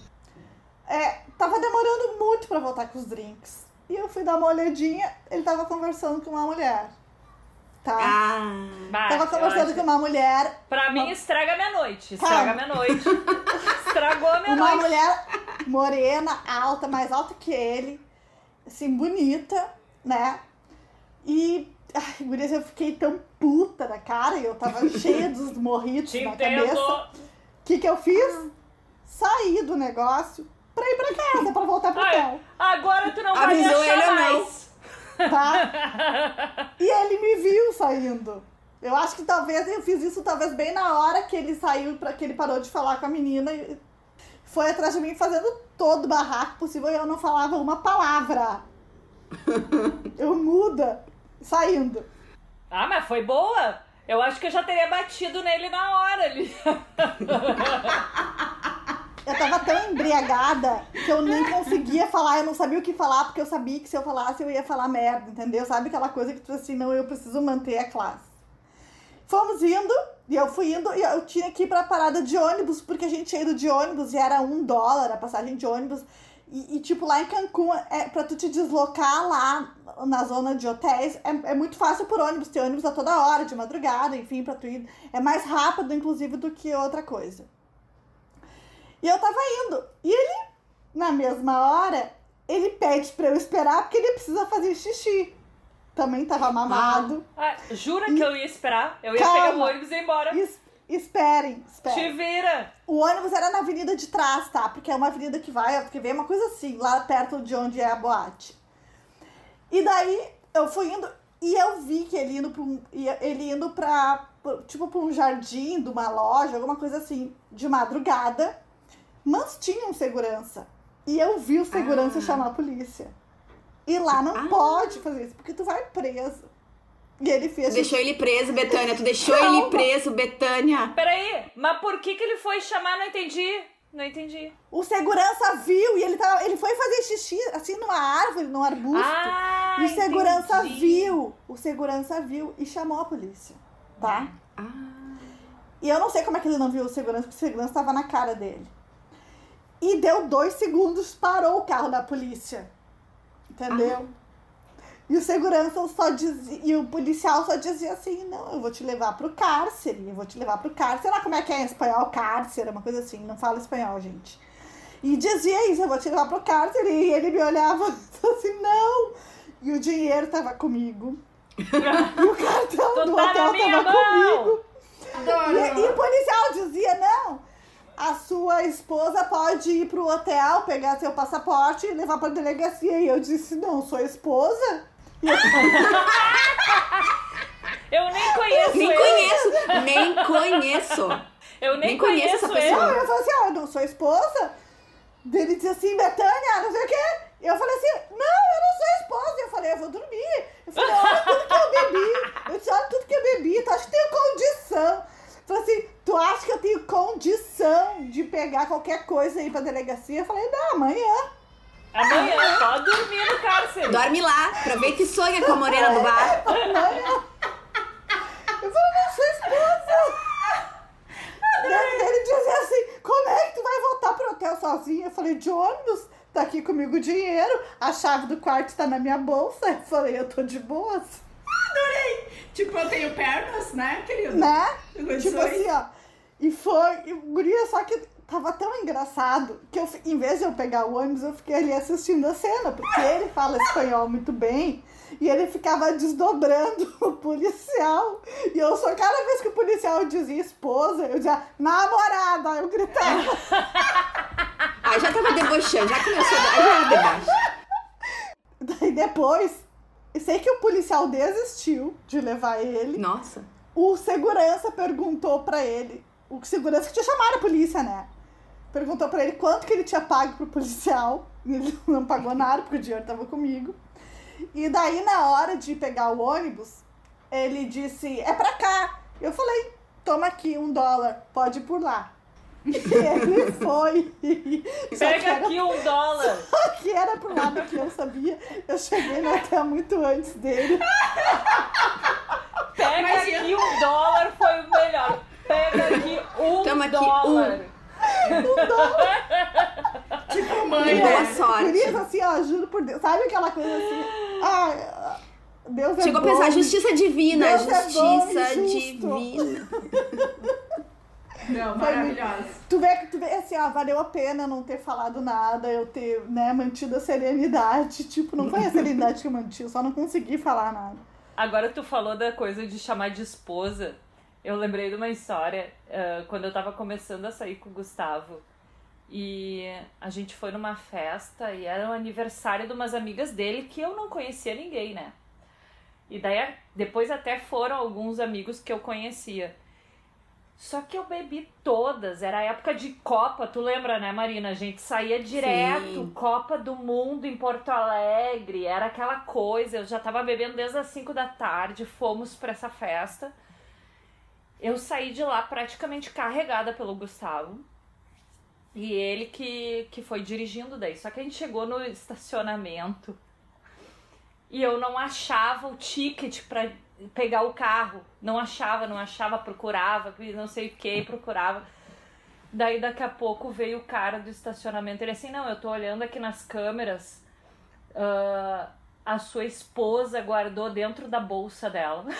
é, tava demorando muito pra voltar com os drinks. E eu fui dar uma olhadinha, ele tava conversando com uma mulher. Tá? Ah. Tava conversando com uma mulher Pra mim, estraga a minha noite. Estraga Calma. a minha noite. *laughs* Estragou a minha Uma noite. mulher morena, alta, mais alta que ele, assim, bonita, né? E, ai, gurias, eu fiquei tão puta da cara e eu tava *laughs* cheia dos morritos Te na entendo. cabeça. O que que eu fiz? Saí do negócio pra ir pra casa, pra voltar pro hotel, agora tu não vai me Avisou achar ele não? mais. tá? *laughs* E ele me viu saindo. Eu acho que talvez eu fiz isso talvez bem na hora que ele saiu, para que ele parou de falar com a menina e foi atrás de mim fazendo todo o barraco possível e eu não falava uma palavra. *laughs* Eu muda, saindo. Ah, mas foi boa. Eu acho que eu já teria batido nele na hora ali. *laughs* Eu tava tão embriagada que eu nem conseguia falar, eu não sabia o que falar, porque eu sabia que se eu falasse eu ia falar merda, entendeu? Sabe aquela coisa que tu assim, não, eu preciso manter a classe. Fomos indo, e eu fui indo, e eu tinha que ir pra parada de ônibus, porque a gente tinha ido de ônibus e era um dólar a passagem de ônibus. E, e, tipo, lá em Cancún, é, pra tu te deslocar lá na zona de hotéis, é, é muito fácil por ônibus, tem ônibus a toda hora, de madrugada, enfim, pra tu ir. É mais rápido, inclusive, do que outra coisa. E eu tava indo. E ele, na mesma hora, ele pede pra eu esperar porque ele precisa fazer xixi. Também tava mamado. Ah, jura que eu ia esperar? Eu ia Calma. pegar o ônibus e ir embora. Es- esperem, Te esperem. vira. O ônibus era na avenida de trás, tá? Porque é uma avenida que vai, que vem uma coisa assim, lá perto de onde é a boate. E daí eu fui indo e eu vi que ele indo pra um, ele indo pra, tipo, pra um jardim de uma loja, alguma coisa assim, de madrugada. Mas tinha um segurança. E eu vi o segurança Ah. chamar a polícia. E lá não Ah. pode fazer isso, porque tu vai preso. E ele fez Deixou ele preso, Betânia. Tu deixou Calma. ele preso, Betânia. Peraí, mas por que que ele foi chamar? Não entendi. Não entendi. O segurança viu e ele, tava, ele foi fazer xixi assim numa árvore, num arbusto. Ah, e o segurança entendi. viu. O segurança viu e chamou a polícia. Tá? Ah. E eu não sei como é que ele não viu o segurança, porque o segurança tava na cara dele. E deu dois segundos, parou o carro da polícia. Entendeu? E o segurança só dizia, e o policial só dizia assim, não, eu vou te levar pro cárcere, eu vou te levar pro cárcere. Lá como é que é em espanhol, cárcere, uma coisa assim, não fala espanhol, gente. E dizia isso, eu vou te levar pro cárcere, e ele me olhava *laughs* assim, não. E o dinheiro tava comigo. e o cartão *laughs* do tá hotel tava mão. comigo. E, e o policial dizia, não, a sua esposa pode ir pro hotel, pegar seu passaporte e levar pra delegacia. E eu disse, não, sua esposa? E eu, *laughs* Eu nem conheço Nem ele. conheço, nem conheço. Eu nem, Nem conheço essa ele. pessoa. não, eu falei assim, ó, eu não sou esposa? Ele disse assim, Betânia, não sei o quê. Eu falei assim, não, eu não sou esposa. Eu falei, eu vou dormir. Eu falei, olha tudo que eu bebi. Eu disse, olha tudo que eu bebi, tu acha que tenho condição? Eu falei assim, tu acha que eu tenho condição de pegar qualquer coisa aí pra delegacia? Eu falei, não, amanhã. Amanhã, pode dormir no cárcere. Dorme lá, aproveita e sonha com a morena do bar. Amanhã. *laughs* Eu falei, não sou esposa. Ele dizia assim, como é que tu vai voltar pro hotel sozinha? Eu falei, de ônibus, tá aqui comigo o dinheiro, a chave do quarto tá na minha bolsa. Eu falei, eu tô de boas, Adorei. Tipo, eu tenho pernas, né, querido? né? Tipo assim, ó. E foi, e, guria, só que tava tão engraçado que eu, em vez de eu pegar o ônibus, eu fiquei ali assistindo a cena, porque ele fala espanhol muito bem. E ele ficava desdobrando *laughs* o policial. E eu só, cada vez que o policial dizia esposa, eu dizia namorada. Eu gritava. *laughs* Ah, já tava debochando, já começou, aí era deboche. *laughs* Daí depois, eu sei que o policial desistiu de levar ele. Nossa. O segurança perguntou pra ele, o segurança que tinha chamado a polícia, né? perguntou pra ele quanto que ele tinha pago pro policial. Ele *laughs* não pagou nada, porque o dinheiro tava comigo. E daí, na hora de pegar o ônibus, ele disse, é pra cá. Eu falei, toma aqui um dólar, pode ir por lá. E ele foi. Pega era- aqui um dólar. Só que era pro lado que eu sabia. Eu cheguei no hotel muito antes dele. Pega Mas aqui um dólar foi o melhor. Pega aqui um Toma aqui dólar. Tipo, mãe, boa né? sorte. Por isso, assim, ó, juro por Deus. Sabe aquela coisa assim? Ah, Deus é Chegou a bom. pensar, justiça divina, Deus é bom justiça justo. divina. *laughs* Não, Foi maravilhosa. Tu vê, tu vê assim, ó, valeu a pena não ter falado nada, eu ter, né, mantido a serenidade. Tipo, não foi a serenidade que eu mantive, eu só não consegui falar nada. Agora tu falou da coisa de chamar de esposa. Eu lembrei de uma história ah, quando eu tava começando a sair com o Gustavo. E a gente foi numa festa e era o aniversário de umas amigas dele que eu não conhecia ninguém, né? E daí depois até foram alguns amigos que eu conhecia. Só que eu bebi todas, era época de Copa, tu lembra, né, Marina? A gente saía direto, Sim. Copa do Mundo em Porto Alegre, era aquela coisa. Eu já tava bebendo desde as 5 da tarde, fomos pra essa festa. Eu saí de lá praticamente carregada pelo Gustavo. E ele que, que foi dirigindo daí. Só que a gente chegou no estacionamento e eu não achava o ticket pra pegar o carro. Não achava, não achava, procurava, não sei o que, procurava. Daí daqui a pouco veio o cara do estacionamento. Ele assim, não, eu tô olhando aqui nas câmeras. ah, a sua esposa guardou dentro da bolsa dela. *laughs*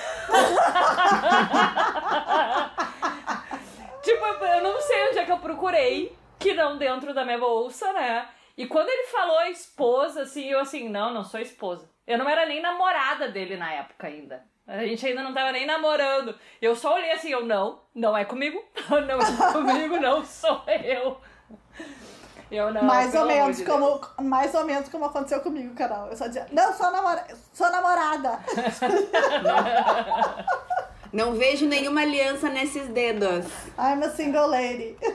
tipo, eu não sei onde é que eu procurei, que não dentro da minha bolsa, né? E quando ele falou esposa, assim, eu assim, não, não sou esposa. Eu não era nem namorada dele na época ainda. A gente ainda não tava nem namorando. Eu só olhei assim, eu não, não é comigo. *laughs* Não é comigo, não sou eu. Eu não. mais ou menos de como mais ou menos como aconteceu comigo, Carol. Eu só dizia, não, sou, namora sou namorada. *laughs* Não vejo nenhuma aliança nesses dedos. I'm a single lady. *laughs*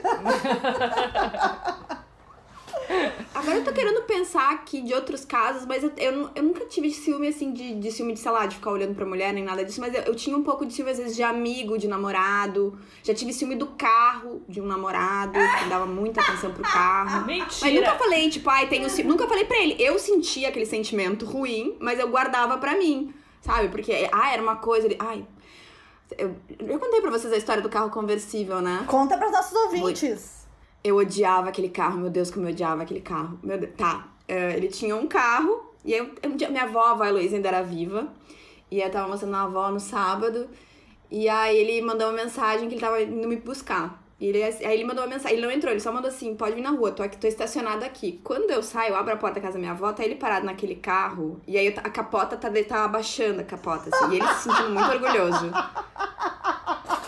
Agora eu tô querendo pensar aqui de outros casos, mas eu, eu, eu nunca tive ciúme, assim, de, de ciúme de, sei lá, de ficar olhando pra mulher, nem nada disso, mas eu, eu tinha um pouco de ciúme, às vezes, de amigo, de namorado. Já tive ciúme do carro de um namorado, que dava muita atenção pro carro. *laughs* Mas nunca Mentira. falei, tipo, ai, tenho ciúme. Nunca falei pra ele. Eu sentia aquele sentimento ruim, mas eu guardava pra mim, sabe? Porque, ah, era uma coisa. Ele, ai. Eu, eu contei pra vocês a história do carro conversível, né? Conta para os nossos ouvintes. Eu odiava aquele carro, meu Deus, como eu odiava aquele carro. Meu Deus. Tá, é, ele tinha um carro, e eu, dia- minha avó, a avó Heloísa, ainda era viva, e eu tava mostrando a avó no sábado, e aí ele mandou uma mensagem que ele tava indo me buscar. E ele, aí ele mandou uma mensagem, ele não entrou, ele só mandou assim, pode vir na rua, tô aqui, tô estacionado aqui. Quando eu saio, eu abro a porta da casa da minha avó, tá ele parado naquele carro, e aí eu- a capota tá, tá abaixando a capota, assim, e ele se sentindo muito orgulhoso.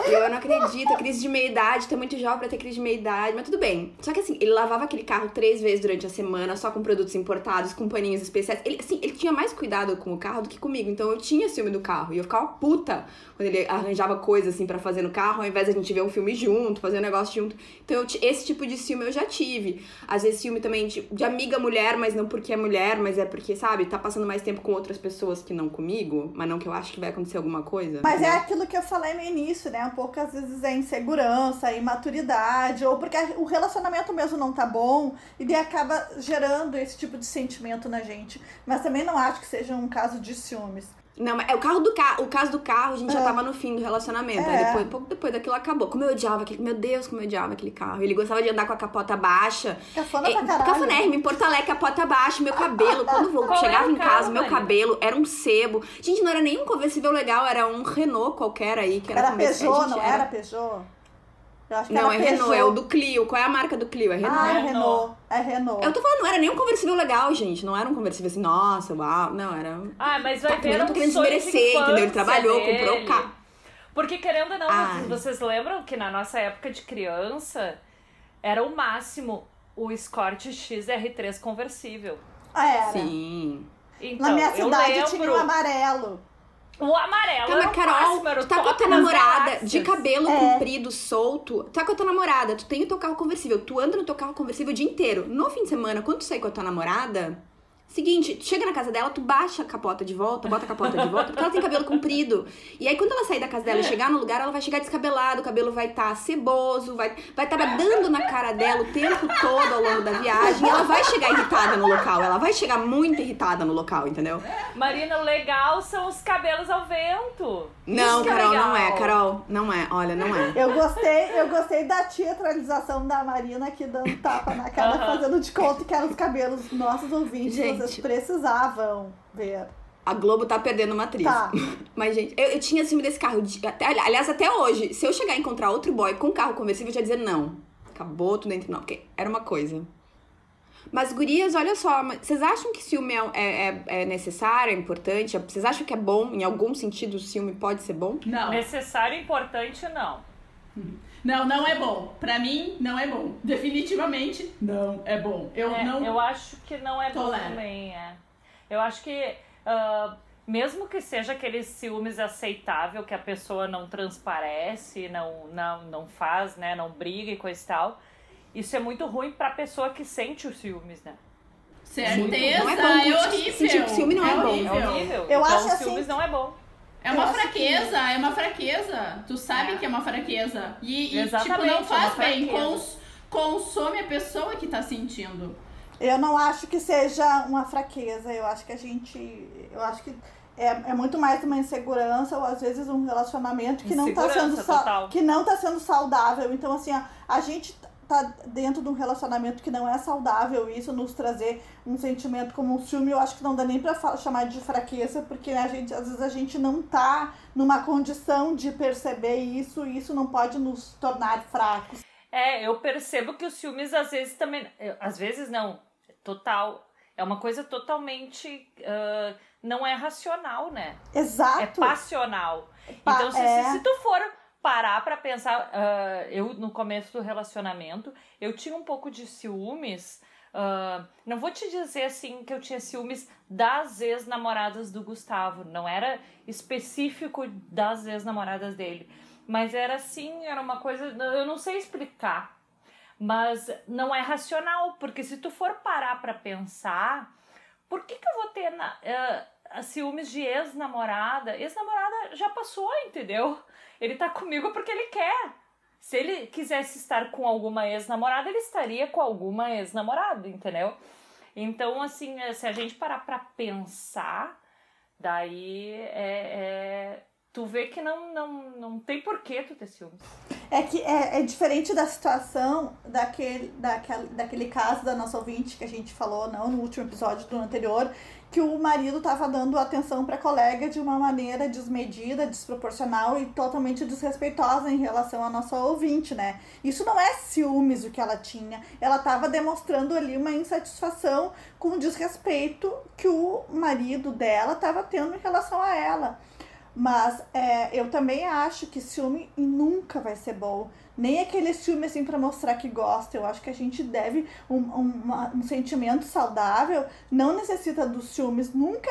Eu não acredito, crise de meia-idade, tá muito jovem pra ter crise de meia-idade, mas tudo bem. Só que assim, ele lavava aquele carro três vezes durante a semana, só com produtos importados, com paninhos especiais. Ele, assim, ele tinha mais cuidado com o carro do que comigo, então eu tinha ciúme do carro. E eu ficava puta quando ele arranjava coisas assim pra fazer no carro, ao invés de a gente ver um filme junto, fazer um negócio junto. Então eu esse tipo de ciúme eu já tive. Às vezes ciúme também de, de amiga mulher, mas não porque é mulher, mas é porque, sabe, tá passando mais tempo com outras pessoas que não comigo, mas não que eu acho que vai acontecer alguma coisa. Mas né? é aquilo que eu falei no início, né? Pouco às vezes é insegurança, imaturidade, ou porque o relacionamento mesmo não tá bom, e daí acaba gerando esse tipo de sentimento na gente. Mas também não acho que seja um caso de ciúmes. Não, mas é o carro do carro, o caso do carro, a gente já É. tava no fim do relacionamento. É. Aí depois, pouco depois daquilo acabou. Como eu odiava aquele, meu Deus, como eu odiava aquele carro. Ele gostava de andar com a capota baixa. Cafona É, pra caralho. Cafonérrimo, em Porto Alegre, capota baixa, meu cabelo. *laughs* Quando eu Qual chegava era em casa, carro, meu cabelo era um sebo. Gente, não era nenhum conversível legal, era um Renault qualquer aí, que era, Era. Peugeot, Gente, não era Peugeot? Eu acho que Não, é era Renault, Peugeot. é o do Clio. Qual é a marca do Clio? É Renault. Ah, é Renault. É Renault. Eu tô falando, não era nenhum conversível legal, gente. Não era um conversível assim, nossa, uau. Não, era. Ah, mas vai ver eu não um tô querendo desmerecer, entendeu? Ele trabalhou, dele. comprou o carro. Porque querendo ou não, Ai. vocês lembram que na nossa época de criança era o máximo o Escort XR3 conversível. Ah, era. Sim. Então, Na minha eu cidade lembro... tinha um amarelo. O amarelo Tá, mas o Carol, tá com a tua namorada galáxias. de cabelo É. comprido, solto. Tá com a tua namorada, tu tem o teu carro conversível. Tu anda no teu carro conversível o dia inteiro. No fim de semana, quando tu sair com a tua namorada, seguinte, tu chega na casa dela, tu baixa a capota de volta, bota a capota de volta, porque ela tem cabelo comprido. E aí, quando ela sair da casa dela e chegar no lugar, ela vai chegar descabelada, o cabelo vai estar ceboso, vai vai estar dando na cara dela o tempo todo ao longo da viagem. E ela vai chegar irritada no local, ela vai chegar muito irritada no local, entendeu? Marina, o legal são os cabelos ao vento. Não, é Carol, não legal. é, Carol, não é, olha, não é. Eu gostei, eu gostei da teatralização da Marina aqui dando tapa na cara, Aham. fazendo de conta que eram os cabelos nossos ouvintes, Gente. Vocês precisavam ver. A Globo tá perdendo uma atriz. Tá. *laughs* Mas, gente, eu, eu tinha ciúme desse carro. de- até- aliás, até hoje, se eu chegar a encontrar outro boy com carro conversível, eu já ia dizer não. Acabou tudo entre nós. Porque era uma coisa. Mas, gurias, olha só, mas vocês acham que ciúme é, é, é- é necessário, é importante? Vocês acham que é bom? Em algum sentido, o ciúme pode ser bom? Não. Necessário e importante, não. Não, não é bom. Pra mim, não é bom. Definitivamente, não é bom. Eu É, não. Eu acho que não é bom Tolero. também, é. Eu acho que, ah, mesmo que seja aquele ciúmes aceitável, que a pessoa não transparece, não, não, não faz, né, não briga e coisa e tal, isso é muito ruim pra pessoa que sente os ciúmes, né? Certeza, Não é é, bom, horrível. sentir que ciúme não é bom. É horrível. horrível. Eu então, acho assim- ciúmes não é bom. É uma fraqueza, é uma fraqueza. Tu sabe É. que é uma fraqueza. E, e, tipo, não é faz uma bem. Cons- consome a pessoa que tá sentindo. Eu não acho que seja uma fraqueza, eu acho que a gente. Eu acho que é, é muito mais uma insegurança ou às vezes um relacionamento que não tá sendo total. que não tá sendo saudável. Então, assim, ó, a gente tá dentro de um relacionamento que não é saudável, isso nos trazer um sentimento como um ciúme, eu acho que não dá nem pra fa- chamar de fraqueza, porque a gente, às vezes a gente não tá numa condição de perceber isso, e isso não pode nos tornar fracos. É, eu percebo que os ciúmes às vezes também. Às vezes não, total. É uma coisa totalmente. ah, não é racional, né? É Exato. passional. Pa- Então, se, é. se, se tu for parar pra pensar, ah, eu no começo do relacionamento, eu tinha um pouco de ciúmes. ah, não vou te dizer assim que eu tinha ciúmes das ex-namoradas do Gustavo, não era específico das ex-namoradas dele, mas era assim, era uma coisa, eu não sei explicar, mas não é racional, porque se tu for parar pra pensar, por que que eu vou ter na, ah, ciúmes de ex-namorada? Ex-namorada já passou, entendeu? Ele tá comigo porque ele quer. Se ele quisesse estar com alguma ex-namorada, ele estaria com alguma ex-namorada, entendeu? Então, assim, se a gente parar pra pensar, daí é, é- tu vê que não, não, não tem porquê tu ter ciúmes. É que é, é diferente da situação daquele, daquele, daquele caso da nossa ouvinte que a gente falou, não, no último episódio do anterior, que o marido estava dando atenção para a colega de uma maneira desmedida, desproporcional e totalmente desrespeitosa em relação à nossa ouvinte, né? Isso não é ciúmes o que ela tinha, ela estava demonstrando ali uma insatisfação com o desrespeito que o marido dela estava tendo em relação a ela. Mas é, eu também acho que ciúme nunca vai ser bom. Nem aquele ciúme assim pra mostrar que gosta. Eu acho que a gente deve um, um, uma- um sentimento saudável. Não necessita dos ciúmes. Nunca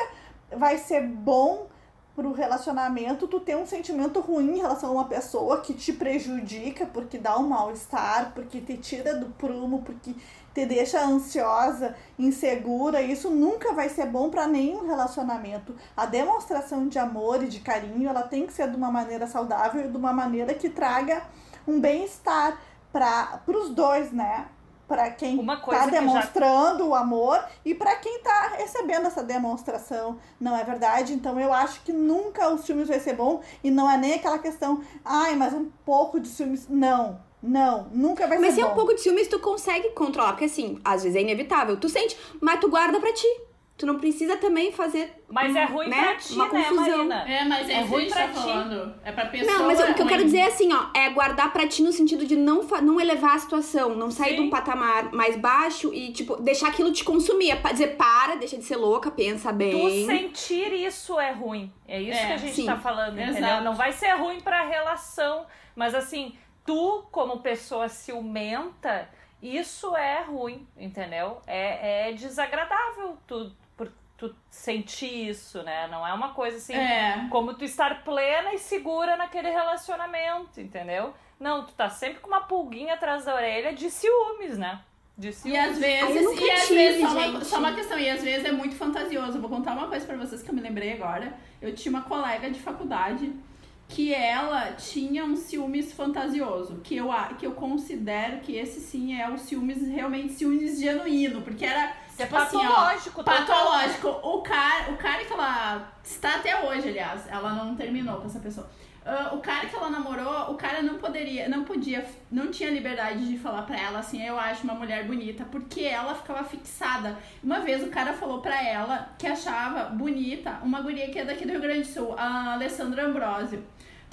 vai ser bom pro relacionamento tu ter um sentimento ruim em relação a uma pessoa que te prejudica porque dá um mal-estar, porque te tira do prumo, porque te deixa ansiosa, insegura, isso nunca vai ser bom para nenhum relacionamento. A demonstração de amor e de carinho, ela tem que ser de uma maneira saudável e de uma maneira que traga um bem-estar para os dois, né? Para quem Uma coisa tá que já- demonstrando o amor e para quem tá recebendo essa demonstração, não é verdade? Então eu acho que nunca o ciúmes vai ser bom e não é nem aquela questão, ai, mas um pouco de ciúmes. Não, não, nunca vai Mas ser se é um pouco de ciúmes, tu consegue controlar. Porque assim, às vezes é inevitável. Tu sente, mas tu guarda pra ti. Tu não precisa também fazer. Mas um, é ruim né, pra ti, uma né, confusão. Marina? É, mas é, É ruim pra tá ti. falando. É pra pessoa. Não, mas o que eu quero dizer é assim, ó, é guardar pra ti no sentido de não, não elevar a situação, não sair Sim. de um patamar mais baixo e, tipo, deixar aquilo te consumir. É pra dizer, para, deixa de ser louca, pensa Tu bem. sentir isso é ruim. É isso É, que a gente sim. tá falando, entendeu? Exato. Não vai ser ruim pra relação, mas assim, tu como pessoa ciumenta, isso é ruim, entendeu? É, é desagradável tu, por- tu sentir isso, né? Não é uma coisa assim É. como tu estar plena e segura naquele relacionamento, entendeu? Não, tu tá sempre com uma pulguinha atrás da orelha de ciúmes, né? De E ciúmes. às vezes, e às tive, vezes só, uma, só uma questão, e às vezes é muito fantasioso. Eu vou contar uma coisa pra vocês que eu me lembrei agora. Eu tinha uma colega de faculdade que ela tinha um ciúmes fantasioso, que eu, que eu considero que esse sim é o ciúmes, realmente ciúmes genuíno, porque era é tipo assim, ó, patológico, total. patológico. O cara, o cara que ela está até hoje, aliás, ela não terminou com essa pessoa. Ah, o cara que ela namorou, o cara não poderia, não podia, não tinha liberdade de falar pra ela assim, eu acho uma mulher bonita, porque ela ficava fixada. Uma vez o cara falou pra ela que achava bonita uma guria que é daqui do Rio Grande do Sul, a Alessandra Ambrosio.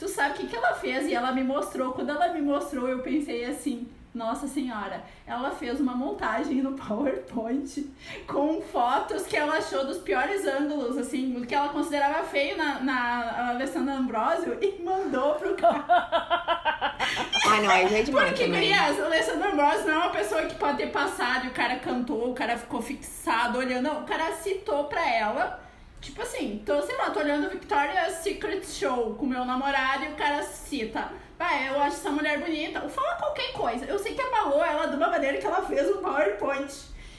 Tu sabe o que, que ela fez? E ela me mostrou. Quando ela me mostrou, eu pensei assim. Nossa senhora, ela fez uma montagem no *laughs* PowerPoint com fotos que ela achou dos piores ângulos, assim, que ela considerava feio na, na Alessandra Ambrosio *laughs* e mandou pro cara. *laughs* Ah, não, aí já é demais Porque, gurias, o Alessandro Ambrosio não é uma pessoa que pode ter passado e o cara cantou, o cara ficou fixado olhando. Não, o cara citou pra ela. Tipo assim, tô, sei lá, tô olhando Victoria's Secret Show com meu namorado e o cara cita. Vai, eu acho essa mulher bonita. Ou fala qualquer coisa. Eu sei que abalou ela de uma maneira que ela fez um PowerPoint.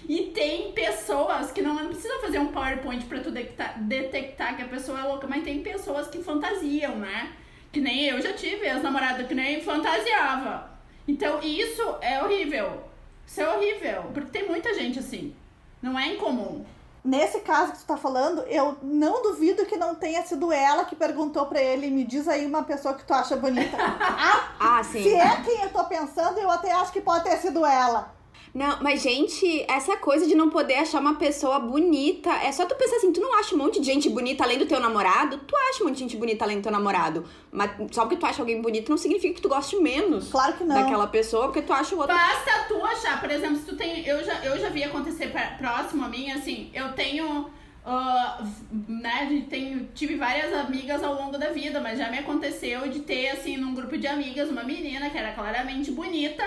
E tem pessoas que não, não precisa fazer um PowerPoint pra tu detectar, detectar que a pessoa é louca, mas tem pessoas que fantasiam, né? Que nem eu já tive ex-namorada que nem fantasiava. Então isso é horrível. Isso é horrível. Porque tem muita gente assim. Não é incomum. Nesse caso que tu tá falando, eu não duvido que não tenha sido ela que perguntou pra ele, me diz aí uma pessoa que tu acha bonita. ah, *laughs* Ah, sim. se é quem eu tô pensando, eu até acho que pode ter sido ela. Não, mas, gente, essa coisa de não poder achar uma pessoa bonita, é só tu pensar assim, tu não acha um monte de gente bonita além do teu namorado? Tu acha um monte de gente bonita além do teu namorado. Mas só porque tu acha alguém bonito não significa que tu goste menos Claro que não. daquela pessoa, porque tu acha o outro. Basta tu achar, por exemplo, se tu tem. Eu já, eu já vi acontecer pra- próximo a mim, assim, eu tenho. v- né, tenho, tive várias amigas ao longo da vida, mas já me aconteceu de ter, assim, num grupo de amigas, uma menina que era claramente bonita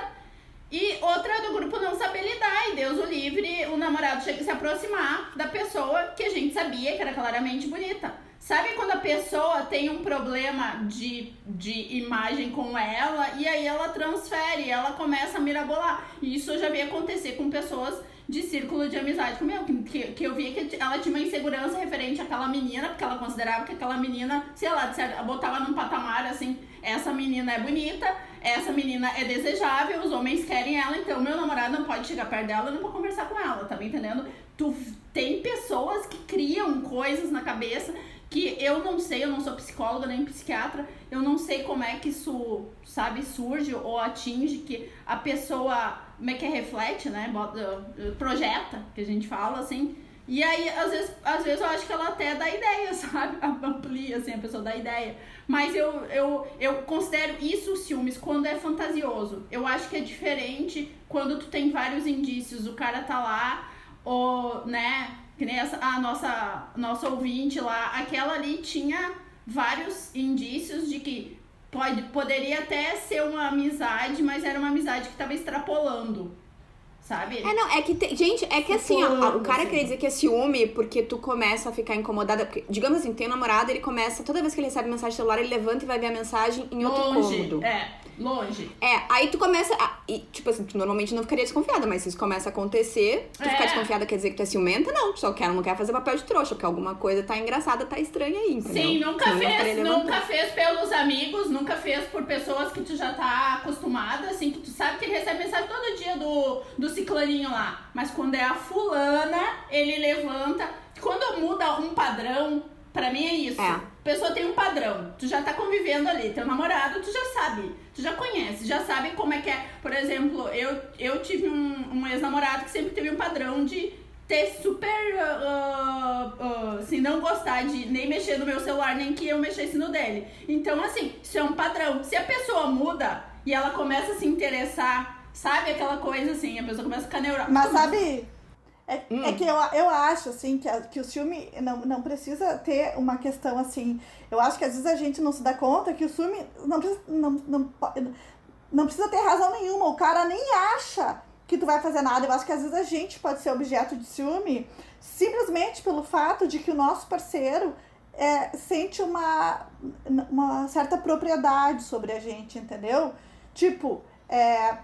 e outra do grupo não saber lidar. E Deus o livre, o namorado chega a se aproximar da pessoa que a gente sabia que era claramente bonita. Sabe quando a pessoa tem um problema de, de imagem com ela e aí ela transfere, ela começa a mirabolar. E isso eu já vi acontecer com pessoas de círculo de amizade comigo, que, que, eu via que ela tinha uma insegurança referente àquela menina, porque ela considerava que aquela menina, sei lá, botava num patamar assim, essa menina é bonita, essa menina é desejável, os homens querem ela, então meu namorado não pode chegar perto dela, não pode conversar com ela, tá me entendendo? Tu tem pessoas que criam coisas na cabeça que eu não sei, eu não sou psicóloga nem psiquiatra, eu não sei como é que isso, sabe, surge ou atinge que a pessoa, como é que é, reflete, né, projeta, que a gente fala, assim, e aí, às vezes, às vezes eu acho que ela até dá ideia, *laughs* sabe, amplia, assim, a pessoa dá ideia, mas eu, eu, eu considero isso ciúmes quando é fantasioso, eu acho que é diferente quando tu tem vários indícios, o cara tá lá, ou, né, que nem essa, a nossa, nossa ouvinte lá, aquela ali tinha vários indícios de que pode, poderia até ser uma amizade, mas era uma amizade que tava extrapolando, sabe? É, não, é que, tem- gente, é que assim, ó, o cara assim. queria dizer que é ciúme porque tu começa a ficar incomodada. Porque, digamos assim, tem um namorado, ele começa, toda vez que ele recebe mensagem celular, ele levanta e vai ver a mensagem em outro longe, cômodo. é, longe. É, aí tu começa. A, e, tipo assim, tu normalmente não ficaria desconfiada, mas se isso começa a acontecer, tu É. ficar desconfiada quer dizer que tu é ciumenta? Não, só que ela não quer fazer papel de trouxa, porque alguma coisa tá engraçada, tá estranha aí, entendeu? Sim, nunca fez, nunca fez pelos amigos, nunca fez por pessoas que tu já tá acostumada, assim, que tu sabe que ele recebe mensagem todo dia do, do ciclaninho lá. Mas quando é a fulana, ele levanta. Quando muda um padrão, pra mim é isso. É. A pessoa tem um padrão, tu já tá convivendo ali, teu namorado, tu já sabe, tu já conhece, já sabe como é que é. Por exemplo, eu, eu tive um, um ex-namorado que sempre teve um padrão de ter super. ah, ah, assim, não gostar de nem mexer no meu celular, nem que eu mexesse no dele. Então, assim, isso é um padrão. Se a pessoa muda e ela começa a se interessar, sabe aquela coisa assim, a pessoa começa a ficar neurótica. Mas sabe, é, Hum. é que eu, eu acho, assim, que, a- que o ciúme não, não precisa ter uma questão assim. Eu acho que às vezes a gente não se dá conta que o ciúme não precisa, não, não, não precisa ter razão nenhuma. O cara nem acha que tu vai fazer nada. Eu acho que às vezes a gente pode ser objeto de ciúme simplesmente pelo fato de que o nosso parceiro é, sente uma, uma certa propriedade sobre a gente, entendeu? Tipo, é,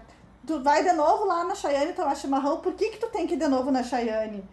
tu vai de novo lá na Chayane tomar chimarrão, por que, que tu tem que ir de novo na Chayane?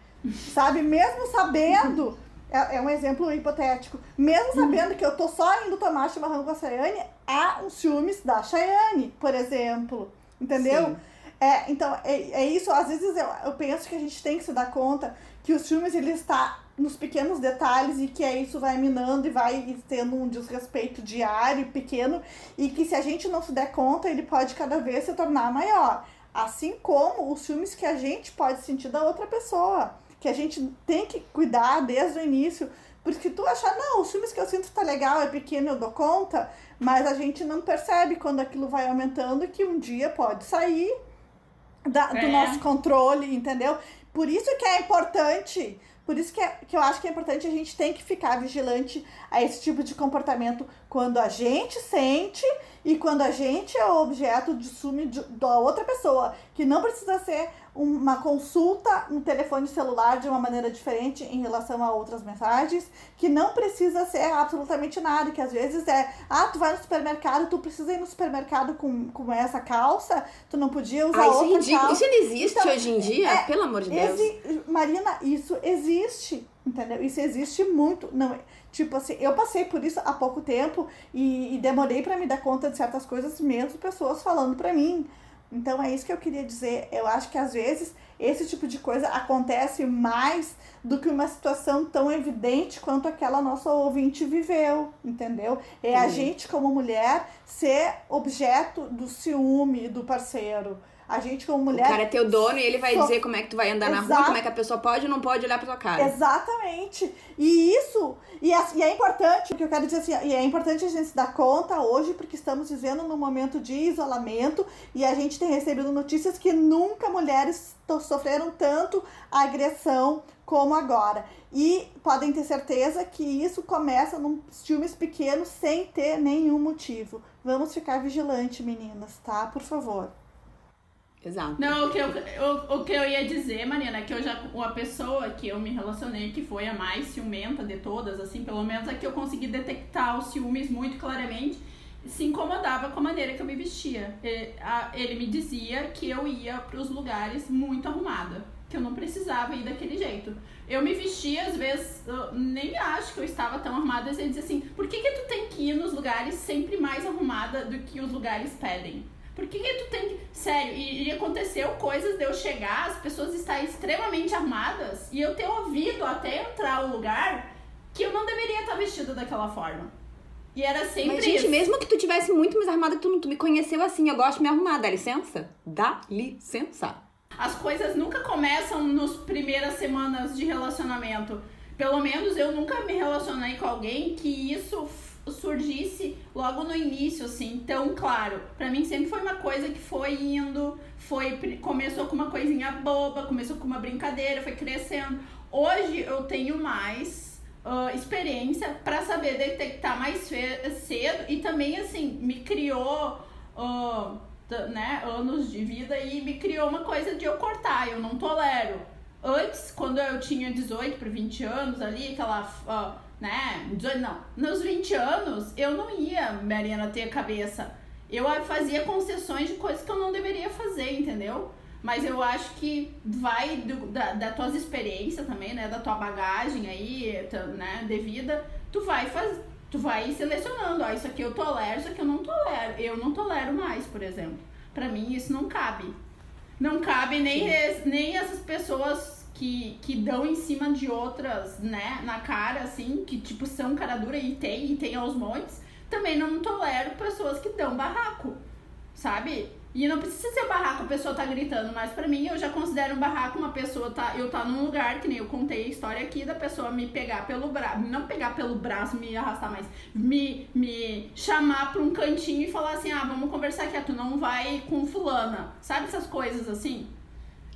Sabe? Mesmo sabendo, é, é um exemplo hipotético, mesmo sabendo que eu tô só indo tomar chimarrão com a Chayane, há uns ciúmes da Chayane, por exemplo. Entendeu? Sim. É, então, é, é isso. Às vezes eu, eu penso que a gente tem que se dar conta que os filmes ele está nos pequenos detalhes e que é isso vai minando e vai tendo um desrespeito diário pequeno e que se a gente não se der conta ele pode cada vez se tornar maior assim como os filmes que a gente pode sentir da outra pessoa que a gente tem que cuidar desde o início porque tu achar não os filmes que eu sinto tá legal é pequeno eu dou conta mas a gente não percebe quando aquilo vai aumentando que um dia pode sair da, do é. nosso controle, entendeu? Por isso que é importante, por isso que, é, que eu acho que é importante a gente tem que ficar vigilante a esse tipo de comportamento quando a gente sente e quando a gente é objeto de sume de, da outra pessoa, que não precisa ser uma consulta no telefone celular de uma maneira diferente em relação a outras mensagens, que não precisa ser absolutamente nada, que às vezes é, ah, tu vai no supermercado, tu precisa ir no supermercado com, com essa calça, tu não podia usar ah, isso é outra é ridículo. calça. Isso não existe então, hoje em dia? É, Pelo amor de Deus. Marina, isso existe, entendeu? Isso existe muito. Não, tipo assim, eu passei por isso há pouco tempo e, e demorei para me dar conta de certas coisas, mesmo pessoas falando para mim. Então é isso que eu queria dizer. Eu acho que às vezes esse tipo de coisa acontece mais do que uma situação tão evidente quanto aquela nossa ouvinte viveu, entendeu? É a gente, como mulher, ser objeto do ciúme do parceiro. A gente, como mulher. O cara é teu dono e ele vai so... dizer como é que tu vai andar Exato. na rua, como é que a pessoa pode ou não pode olhar pra tua cara. Exatamente. E isso. E é, e é importante, que eu quero dizer assim, e é importante a gente se dar conta hoje, porque estamos vivendo num momento de isolamento e a gente tem recebido notícias que nunca mulheres sofreram tanto agressão como agora. E podem ter certeza que isso começa num filmes pequenos sem ter nenhum motivo. Vamos ficar vigilantes, meninas, tá? Por favor. Exato. Não, o que, eu, o, o que eu ia dizer, Mariana, é que eu já. Uma pessoa que eu me relacionei, que foi a mais ciumenta de todas, assim, pelo menos a que eu consegui detectar os ciúmes muito claramente, se incomodava com a maneira que eu me vestia. Ele, a, ele me dizia que eu ia para os lugares muito arrumada, que eu não precisava ir daquele jeito. Eu me vestia, às vezes, nem acho que eu estava tão arrumada, ele dizia assim: por que, que tu tem que ir nos lugares sempre mais arrumada do que os lugares pedem? Por que, que tu tem que. Sério, e, e aconteceu coisas de eu chegar, as pessoas estarem extremamente armadas e eu ter ouvido até entrar o lugar que eu não deveria estar vestida daquela forma. E era sempre Mas, gente, isso. mesmo que tu tivesse muito mais armada que tu, tu me conheceu assim, eu gosto de me arrumar, dá licença? Dá licença. As coisas nunca começam nos primeiras semanas de relacionamento. Pelo menos eu nunca me relacionei com alguém que isso surgisse logo no início, assim, tão claro. Para mim sempre foi uma coisa que foi indo, foi começou com uma coisinha boba, começou com uma brincadeira, foi crescendo. Hoje eu tenho mais uh, experiência para saber detectar mais cedo e também assim me criou uh, né, anos de vida e me criou uma coisa de eu cortar, eu não tolero. Antes, quando eu tinha 18 para 20 anos ali, aquela uh, né? Não, nos 20 anos eu não ia, Mariana, ter cabeça. Eu fazia concessões de coisas que eu não deveria fazer, entendeu? Mas eu acho que vai do, da, da tuas experiências também, né? Da tua bagagem aí, né? De vida, tu vai fazer. Tu vai selecionando, ó, isso aqui eu tolero, isso aqui eu não tolero. Eu não tolero mais, por exemplo. Para mim isso não cabe. Não cabe nem, nem essas pessoas que, que dão em cima de outras, né, na cara, assim, que tipo são cara dura e tem, e tem aos montes, também não tolero pessoas que dão barraco, sabe? E não precisa ser barraco, a pessoa tá gritando, mas para mim eu já considero um barraco uma pessoa tá, eu tá num lugar que nem eu contei a história aqui da pessoa me pegar pelo braço, não pegar pelo braço, me arrastar mais, me me chamar para um cantinho e falar assim: "Ah, vamos conversar aqui, tu não vai com fulana". Sabe essas coisas assim?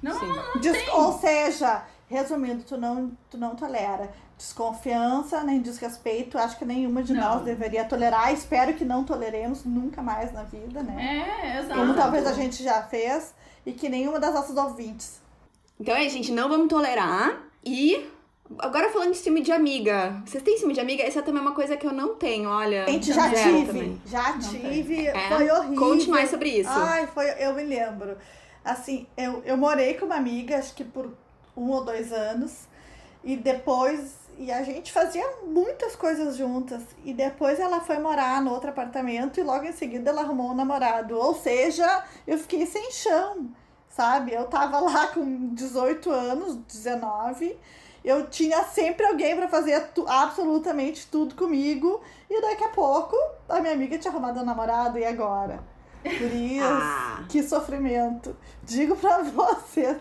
Não, Sim. não, Des Ou seja, resumindo, tu não, tu não tolera desconfiança, nem desrespeito. Acho que nenhuma de não. nós deveria tolerar. Espero que não toleremos nunca mais na vida, né? É, exato. Como talvez a gente já fez. e que nenhuma das nossas ouvintes. Então é, gente, não vamos tolerar. E agora falando de ciúme de amiga. Vocês têm ciúme de amiga? Essa também é uma coisa que eu não tenho, olha. Gente, já tive. Também. Já tive. É? Foi horrível. Conte mais sobre isso. Ai, foi, eu me lembro. Assim, eu, eu morei com uma amiga, acho que por um ou dois anos. E depois e a gente fazia muitas coisas juntas. E depois ela foi morar no outro apartamento e logo em seguida ela arrumou um namorado. Ou seja, eu fiquei sem chão, sabe? Eu tava lá *laughs* com 18 anos, 19. Eu tinha sempre alguém para fazer tu, absolutamente tudo comigo. E daqui a pouco a minha amiga tinha arrumado um namorado. E agora? Isso, ah. que sofrimento. Digo pra você.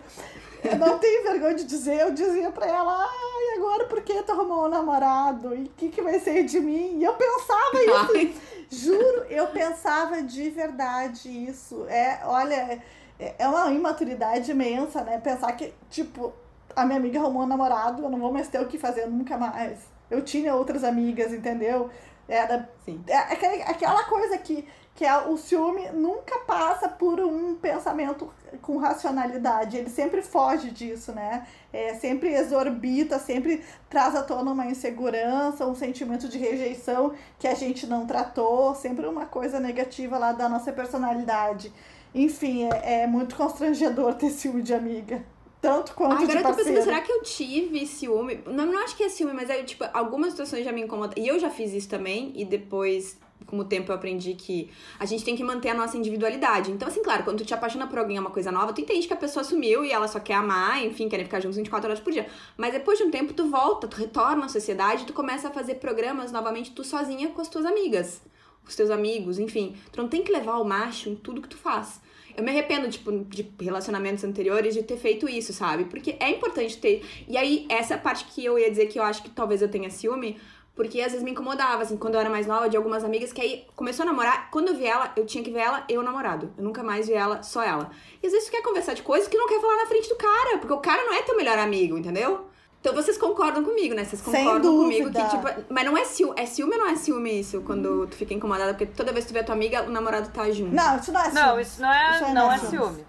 Eu não tenho vergonha de dizer, eu dizia pra ela, ai, agora por que tu arrumou um namorado? E o que, que vai ser de mim? E eu pensava isso, juro, eu pensava de verdade isso. É, olha, é, é uma imaturidade imensa, né? Pensar que, tipo, a minha amiga arrumou um namorado, eu não vou mais ter o que fazer nunca mais. Eu tinha outras amigas, entendeu? Era Sim. É, aquela coisa que que é o ciúme nunca passa por um pensamento com racionalidade, ele sempre foge disso, né? É, sempre exorbita, sempre traz à tona uma insegurança, um sentimento de rejeição que a gente não tratou, sempre uma coisa negativa lá da nossa personalidade. Enfim, é, é muito constrangedor ter ciúme de amiga. Tanto quanto Agora de eu tô pensando, será que eu tive ciúme? Não, não acho que é ciúme, mas é tipo, algumas situações já me incomodam. E eu já fiz isso também, e depois com o tempo eu aprendi que a gente tem que manter a nossa individualidade. Então, assim, claro, quando tu te apaixona por alguém é uma coisa nova, tu entende que a pessoa sumiu e ela só quer amar, enfim, querem ficar juntos 24 horas por dia. Mas depois de um tempo, tu volta, tu retorna à sociedade, tu começa a fazer programas novamente, tu sozinha com as tuas amigas, os teus amigos, enfim. Tu não tem que levar o macho em tudo que tu faz. Eu me arrependo, tipo, de relacionamentos anteriores de ter feito isso, sabe? Porque é importante ter. E aí, essa parte que eu ia dizer que eu acho que talvez eu tenha ciúme, porque às vezes me incomodava, assim, quando eu era mais nova, de algumas amigas que aí começou a namorar. Quando eu vi ela, eu tinha que ver ela e o namorado. Eu nunca mais vi ela, só ela. E às vezes tu quer conversar de coisas que não quer falar na frente do cara, porque o cara não é teu melhor amigo, entendeu? Então vocês concordam comigo, né? Vocês concordam comigo que, tipo. Mas não é ciúme. É ciúme ou não é ciúme isso? Quando tu fica incomodada? Porque toda vez que tu vê a tua amiga, o namorado tá junto. Não, isso não é ciúme. Não, isso não é, isso não é, é ciúme.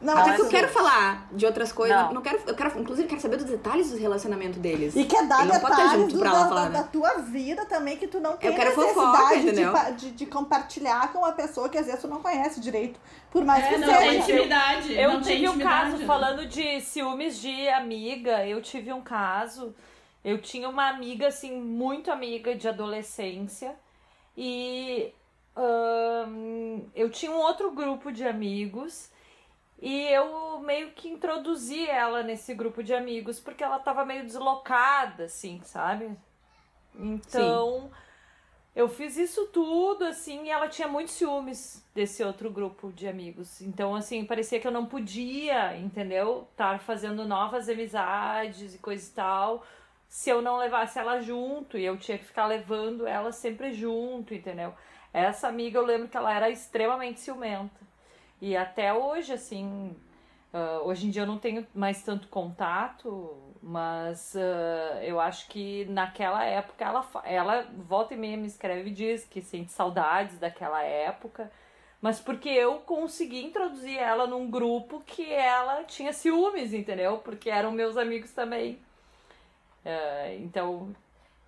Não, Até que eu quero falar de outras coisas. Não. não quero, eu quero, inclusive, quero saber dos detalhes do relacionamento deles. E quer dar detalhes junto do, da, falar, né? da, tua vida também, que tu não tem eu quero necessidade fofoca, de, de, de, compartilhar com uma pessoa que às vezes tu não conhece direito. Por mais é, que não seja. Tem intimidade. Eu, eu tive um caso, né? falando de ciúmes de amiga, eu tive um caso. Eu tinha uma amiga, assim, muito amiga de adolescência. E eu tinha um outro grupo de amigos e eu meio que introduzi ela nesse grupo de amigos porque ela tava meio deslocada, assim, sabe? Então, Sim. eu fiz isso tudo, assim, e ela tinha muitos ciúmes desse outro grupo de amigos. Então, assim, parecia que eu não podia, entendeu? Estar fazendo novas amizades e coisa e tal, se eu não levasse ela junto, e eu tinha que ficar levando ela sempre junto, entendeu? Essa amiga, eu lembro que ela era extremamente ciumenta. E até hoje, assim, uh, hoje em dia eu não tenho mais tanto contato, mas uh, eu acho que naquela época ela, ela volta e meia me escreve e diz que sente saudades daquela época, mas porque eu consegui introduzir ela num grupo que ela tinha ciúmes, entendeu? Porque eram meus amigos também. Uh, então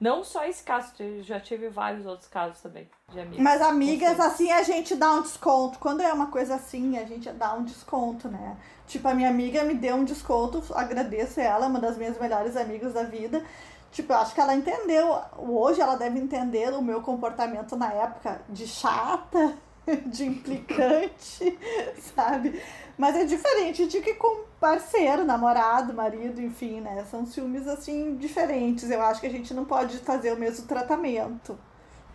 não só esse caso, já tive vários outros casos também de amigas. Mas amigas, assim, a gente dá um desconto. Quando é uma coisa assim, a gente dá um desconto, né? Tipo, a minha amiga me deu um desconto, agradeço ela, uma das minhas melhores amigas da vida. Tipo, eu acho que ela entendeu, hoje ela deve entender o meu comportamento na época de chata, *laughs* de implicante, *laughs* sabe? Mas é diferente de que com parceiro, namorado, marido, enfim, né? São ciúmes assim diferentes. Eu acho que a gente não pode fazer o mesmo tratamento.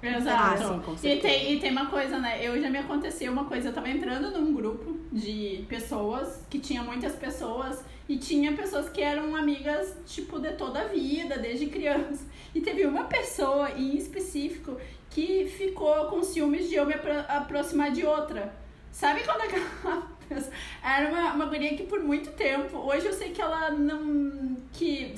Exato. Ah, sim, e, tem, e tem uma coisa, né? Eu já me aconteceu uma coisa, eu tava entrando num grupo de pessoas, que tinha muitas pessoas, e tinha pessoas que eram amigas, tipo, de toda a vida, desde criança. E teve uma pessoa em específico que ficou com ciúmes de eu me apro aproximar de outra. Sabe quando aquela era uma, uma guria que por muito tempo, hoje eu sei que ela não. que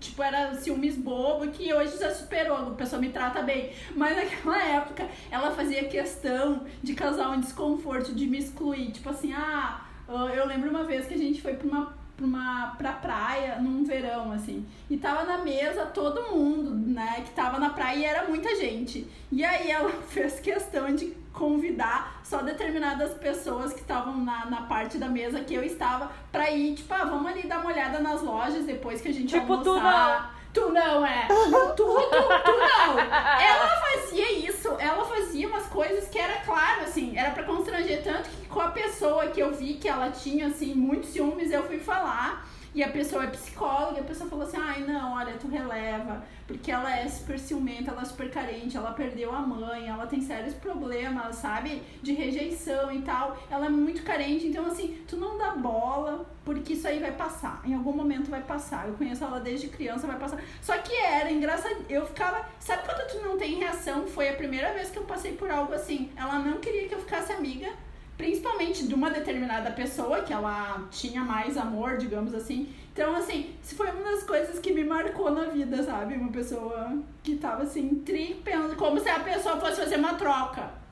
tipo, era ciúmes bobo, que hoje já superou, a pessoa me trata bem. Mas naquela época ela fazia questão de causar um desconforto, de me excluir. Tipo assim, ah, eu lembro uma vez que a gente foi pra uma pra, uma, pra praia num verão, assim. E tava na mesa todo mundo, né? Que tava na praia e era muita gente. E aí ela *laughs* fez questão de convidar só determinadas pessoas que estavam na, na parte da mesa que eu estava pra ir, tipo, ah, vamos ali dar uma olhada nas lojas depois que a gente tipo, almoçar. Tu não é. Tu, tu, tu não. Ela fazia isso. Ela fazia umas coisas que era claro, assim, era para constranger tanto que com a pessoa que eu vi que ela tinha, assim, muitos ciúmes, eu fui falar. E a pessoa é psicóloga, e a pessoa falou assim: ai, não, olha, tu releva, porque ela é super ciumenta, ela é super carente, ela perdeu a mãe, ela tem sérios problemas, sabe? De rejeição e tal. Ela é muito carente, então, assim, tu não dá bola, porque isso aí vai passar. Em algum momento vai passar. Eu conheço ela desde criança, vai passar. Só que era engraçado, eu ficava. Sabe quando tu não tem reação? Foi a primeira vez que eu passei por algo assim. Ela não queria que eu ficasse amiga principalmente de uma determinada pessoa que ela tinha mais amor, digamos assim. Então, assim, isso foi uma das coisas que me marcou na vida, sabe? Uma pessoa que tava assim, tripendo, como se a pessoa fosse fazer uma troca.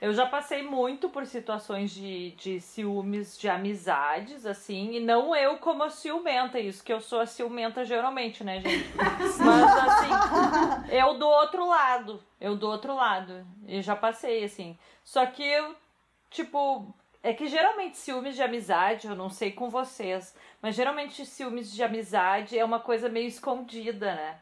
Eu já passei muito por situações de, de ciúmes de amizades, assim, e não eu como a ciumenta, isso que eu sou a ciumenta geralmente, né, gente? *laughs* Mas assim, eu do outro lado, eu do outro lado, e já passei, assim. Só que eu tipo, é que geralmente ciúmes de amizade, eu não sei com vocês, mas geralmente ciúmes de amizade é uma coisa meio escondida, né?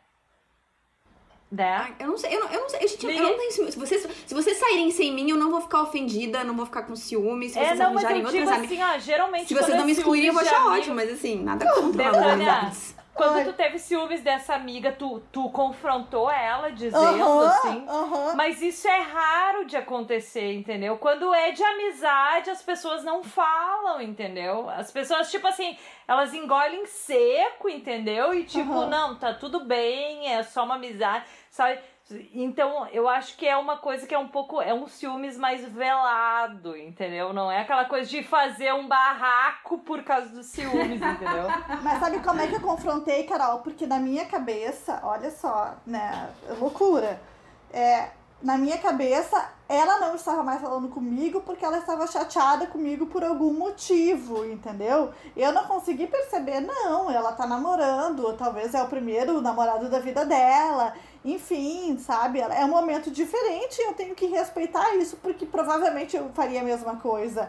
Né? Ah, eu não sei, eu não, eu não sei, gente, eu não tenho ciúmes. Se vocês, se vocês saírem sem mim, eu não vou ficar ofendida, não vou ficar com ciúmes. Se é, vocês é, não, mas eu digo assim, ó, geralmente Se vocês não me excluírem, eu vou achar ótimo, mas assim, nada contra amizades. Quando Ai. tu teve ciúmes dessa amiga, tu, tu confrontou ela, dizendo assim. Mas isso é raro de acontecer, entendeu? Quando é de amizade, as pessoas não falam, entendeu? As pessoas, tipo assim, elas engolem seco, entendeu? E tipo, não, tá tudo bem, é só uma amizade, sabe? Então, eu acho que é uma coisa que é um pouco. É um ciúmes mais velado, entendeu? Não é aquela coisa de fazer um barraco por causa dos ciúmes, entendeu? *laughs* Mas sabe como é que eu confrontei, Carol? Porque na minha cabeça, olha só, né? Loucura. É, na minha cabeça, ela não estava mais falando comigo porque ela estava chateada comigo por algum motivo, entendeu? Eu não consegui perceber, não, ela tá namorando, talvez é o primeiro namorado da vida dela, enfim, sabe? É um momento diferente e eu tenho que respeitar isso porque provavelmente eu faria a mesma coisa.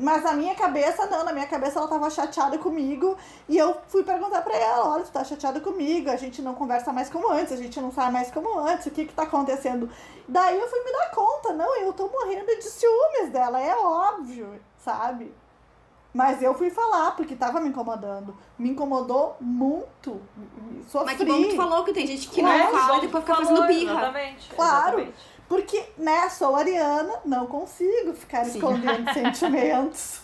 Mas na minha cabeça, não, na minha cabeça ela tava chateada comigo e eu fui perguntar pra ela: olha, tu tá chateada comigo, a gente não conversa mais como antes, a gente não sai mais como antes, o que que tá acontecendo? Daí eu fui me dar conta: não, eu tô morrendo de ciúmes dela, é óbvio, sabe? Mas eu fui falar, porque tava me incomodando. Me incomodou muito. Sofri. Mas que bom que tu falou que tem gente que claro, não fala e depois fica fazendo birra. Exatamente. Claro. Exatamente. Porque, né, sou ariana, não consigo ficar Sim. escondendo *laughs* sentimentos.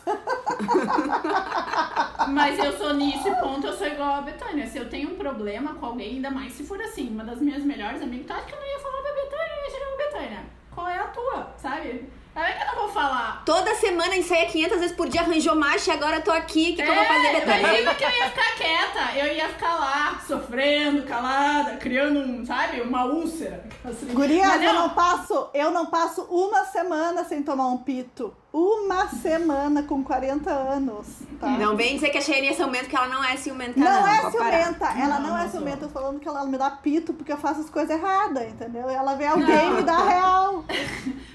Mas eu sou nisso ponto, eu sou igual a Betânia. Se eu tenho um problema com alguém, ainda mais se for assim, uma das minhas melhores amigas, tu acha que eu não ia falar pra Betânia, eu ia chegar pra Betânia. Qual é a tua, sabe? Como é que eu não vou falar? Toda semana ensaia 500 vezes por dia, arranjou macho e agora eu tô aqui. O que, é, que eu vou fazer, Betânia? Imagina que eu ia ficar quieta. Eu ia ficar lá, sofrendo, calada, criando um, sabe, uma úlcera. Assim. Gurias, não... eu não passo, eu não passo uma semana sem tomar um pito. Uma semana com 40 anos. Tá? Não vem dizer que a Cheyenne é ciumenta, que ela não é ciumenta, não. Não é ciumenta. Ela não, não é ciumenta. Eu tô falando que ela me dá pito porque eu faço as coisas erradas, entendeu? Ela vê alguém e me dá real.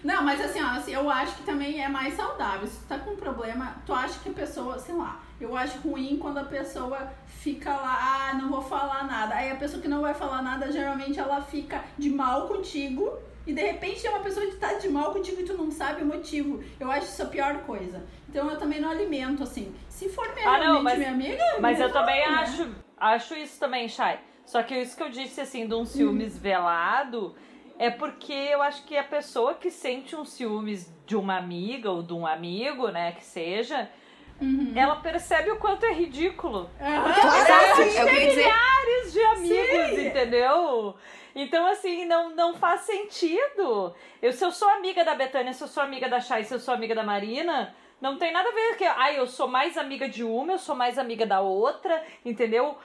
Não, mas assim, ó, assim, eu acho que também é mais saudável. Se tu tá com um problema, tu acha que a pessoa, sei lá, eu acho ruim quando a pessoa fica lá, ah, não vou falar nada. Aí a pessoa que não vai falar nada, geralmente ela fica de mal contigo e de repente tem uma pessoa que tá de mal contigo e tu não sabe o motivo. Eu acho isso a pior coisa. Então eu também não alimento, assim. Se for minha, ah, não, mas, minha amiga. Mas eu também acho, acho isso também, Chay. Só que isso que eu disse, assim, de um ciúmes hum. velado, é porque eu acho que a pessoa que sente um ciúmes de uma amiga ou de um amigo, né, que seja, Uhum. ela percebe o quanto é ridículo. Uhum. Porque ela tem milhares de amigos, Sim. entendeu? Então, assim, não, não faz sentido. Eu, se eu sou amiga da Betânia, se eu sou amiga da Chay, se eu sou amiga da Marina, não tem nada a ver que, ai, eu sou mais amiga de uma, eu sou mais amiga da outra, entendeu?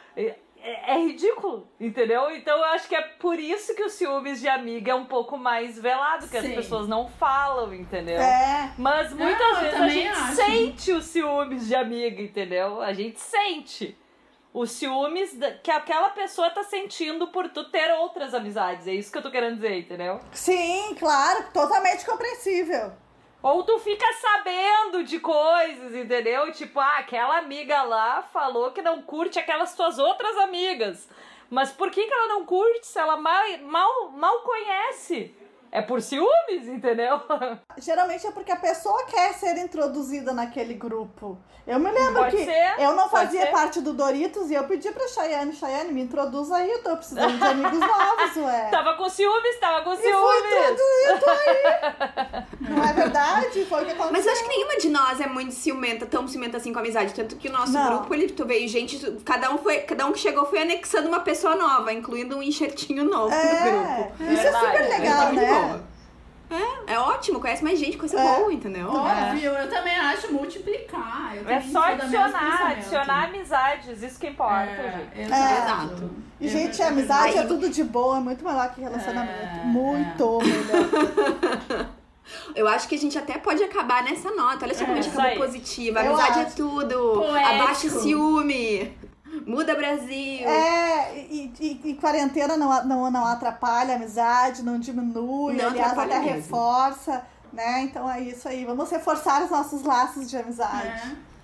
É, é, ridículo, entendeu? Então eu acho que é por isso que o ciúmes de amiga é um pouco mais velado, que Sim. as pessoas não falam, entendeu? É. Mas muitas não, vezes a gente acho. sente os ciúmes de amiga, entendeu? A gente sente os ciúmes que aquela pessoa tá sentindo por tu ter outras amizades. É isso que eu tô querendo dizer, entendeu? Sim, claro, totalmente compreensível. Ou tu fica sabendo de coisas, entendeu? Tipo, ah, aquela amiga lá falou que não curte aquelas tuas outras amigas. Mas por que, que ela não curte se ela mal, mal, mal conhece? É por ciúmes, entendeu? *laughs* Geralmente é porque a pessoa quer ser introduzida naquele grupo. Eu me lembro Pode que ser, eu não fazia ser. parte do Doritos e eu pedi pra Chayane, Chayane, me introduz aí, eu tô precisando de amigos *laughs* novos, ué. Tava com ciúmes, tava com E foi ciúmes. introduzido aí. *laughs* Não é verdade? Foi o que aconteceu. Mas eu acho que nenhuma de nós é muito ciumenta, tão ciumenta assim com a amizade. Tanto que o nosso Não. grupo, ele, tu veio gente, cada um, foi, cada um que chegou foi anexando uma pessoa nova, incluindo um enxertinho novo no grupo. É, isso é super Verdade, legal, né? É, é ótimo, conhece mais gente, coisa É. boa, entendeu? Óbvio, eu também acho multiplicar. Eu É só adicionar, adicionar amizades, isso que importa, É, gente. exato. Exato. E, gente, É amizade é Aí- tudo de boa, é muito melhor que relacionamento. É, muito melhor. *laughs* Eu acho que a gente até pode acabar nessa nota. Olha só como a gente acabou aí. positiva. Amizade é tudo. Poético. Abaixa o ciúme. Muda Brasil. É, e, e, e quarentena não, não, não atrapalha a amizade, não diminui, Não aliás, atrapalha até mesmo. reforça, né? Então é isso aí. Vamos reforçar os nossos laços de amizade.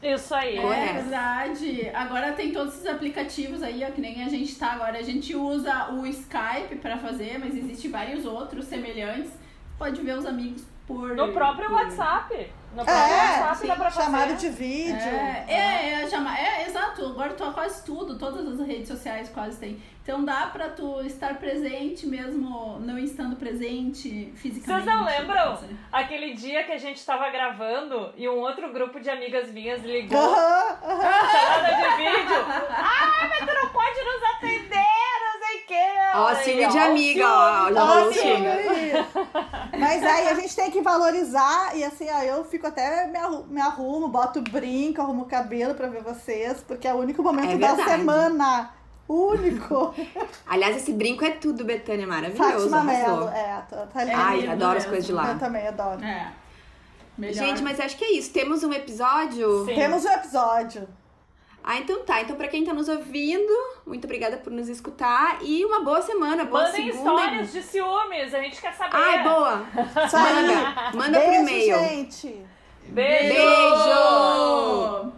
É. Isso aí. É Correto. verdade. Agora tem todos esses aplicativos aí, ó, que nem a gente tá agora. A gente usa o Skype pra fazer, mas existem vários outros semelhantes. Pode ver os amigos por. No próprio por- WhatsApp. No É, WhatsApp sim, dá pra fazer. chamada de vídeo. É, é, é, chama, é, exato. Agora tu quase tudo, todas as redes sociais quase tem. Então dá pra tu estar presente mesmo não estando presente fisicamente. Vocês não lembram? Aquele dia que a gente tava gravando e um outro grupo de amigas minhas ligou, Aham, aham. chamada de vídeo. Ai, mas tu não pode nos atender, quê. Ó, Aí, ciúme de amiga, ó, já ó, ciúme. Mas aí a gente tem que valorizar e assim, ó, eu fico até me arru- me arrumo, boto brinco, arrumo o cabelo pra ver vocês, porque é o único momento É da semana. Único. Aliás, esse brinco é tudo, Betânia. Maravilhoso. Fátima. Melo. É, tá, tá lindo. Ai, adoro as mesmo. coisas de lá. Eu também adoro. É. Melhor. Gente, mas acho que é isso. Temos um episódio? Sim. Temos um episódio. Ah, então tá. Então, pra quem tá nos ouvindo, muito obrigada por nos escutar. E uma boa semana, boa Mandem segunda. histórias de ciúmes, a gente quer saber. Ai, boa. Manda. Manda pro Beijo, e-mail. gente. Beijo! Beijo!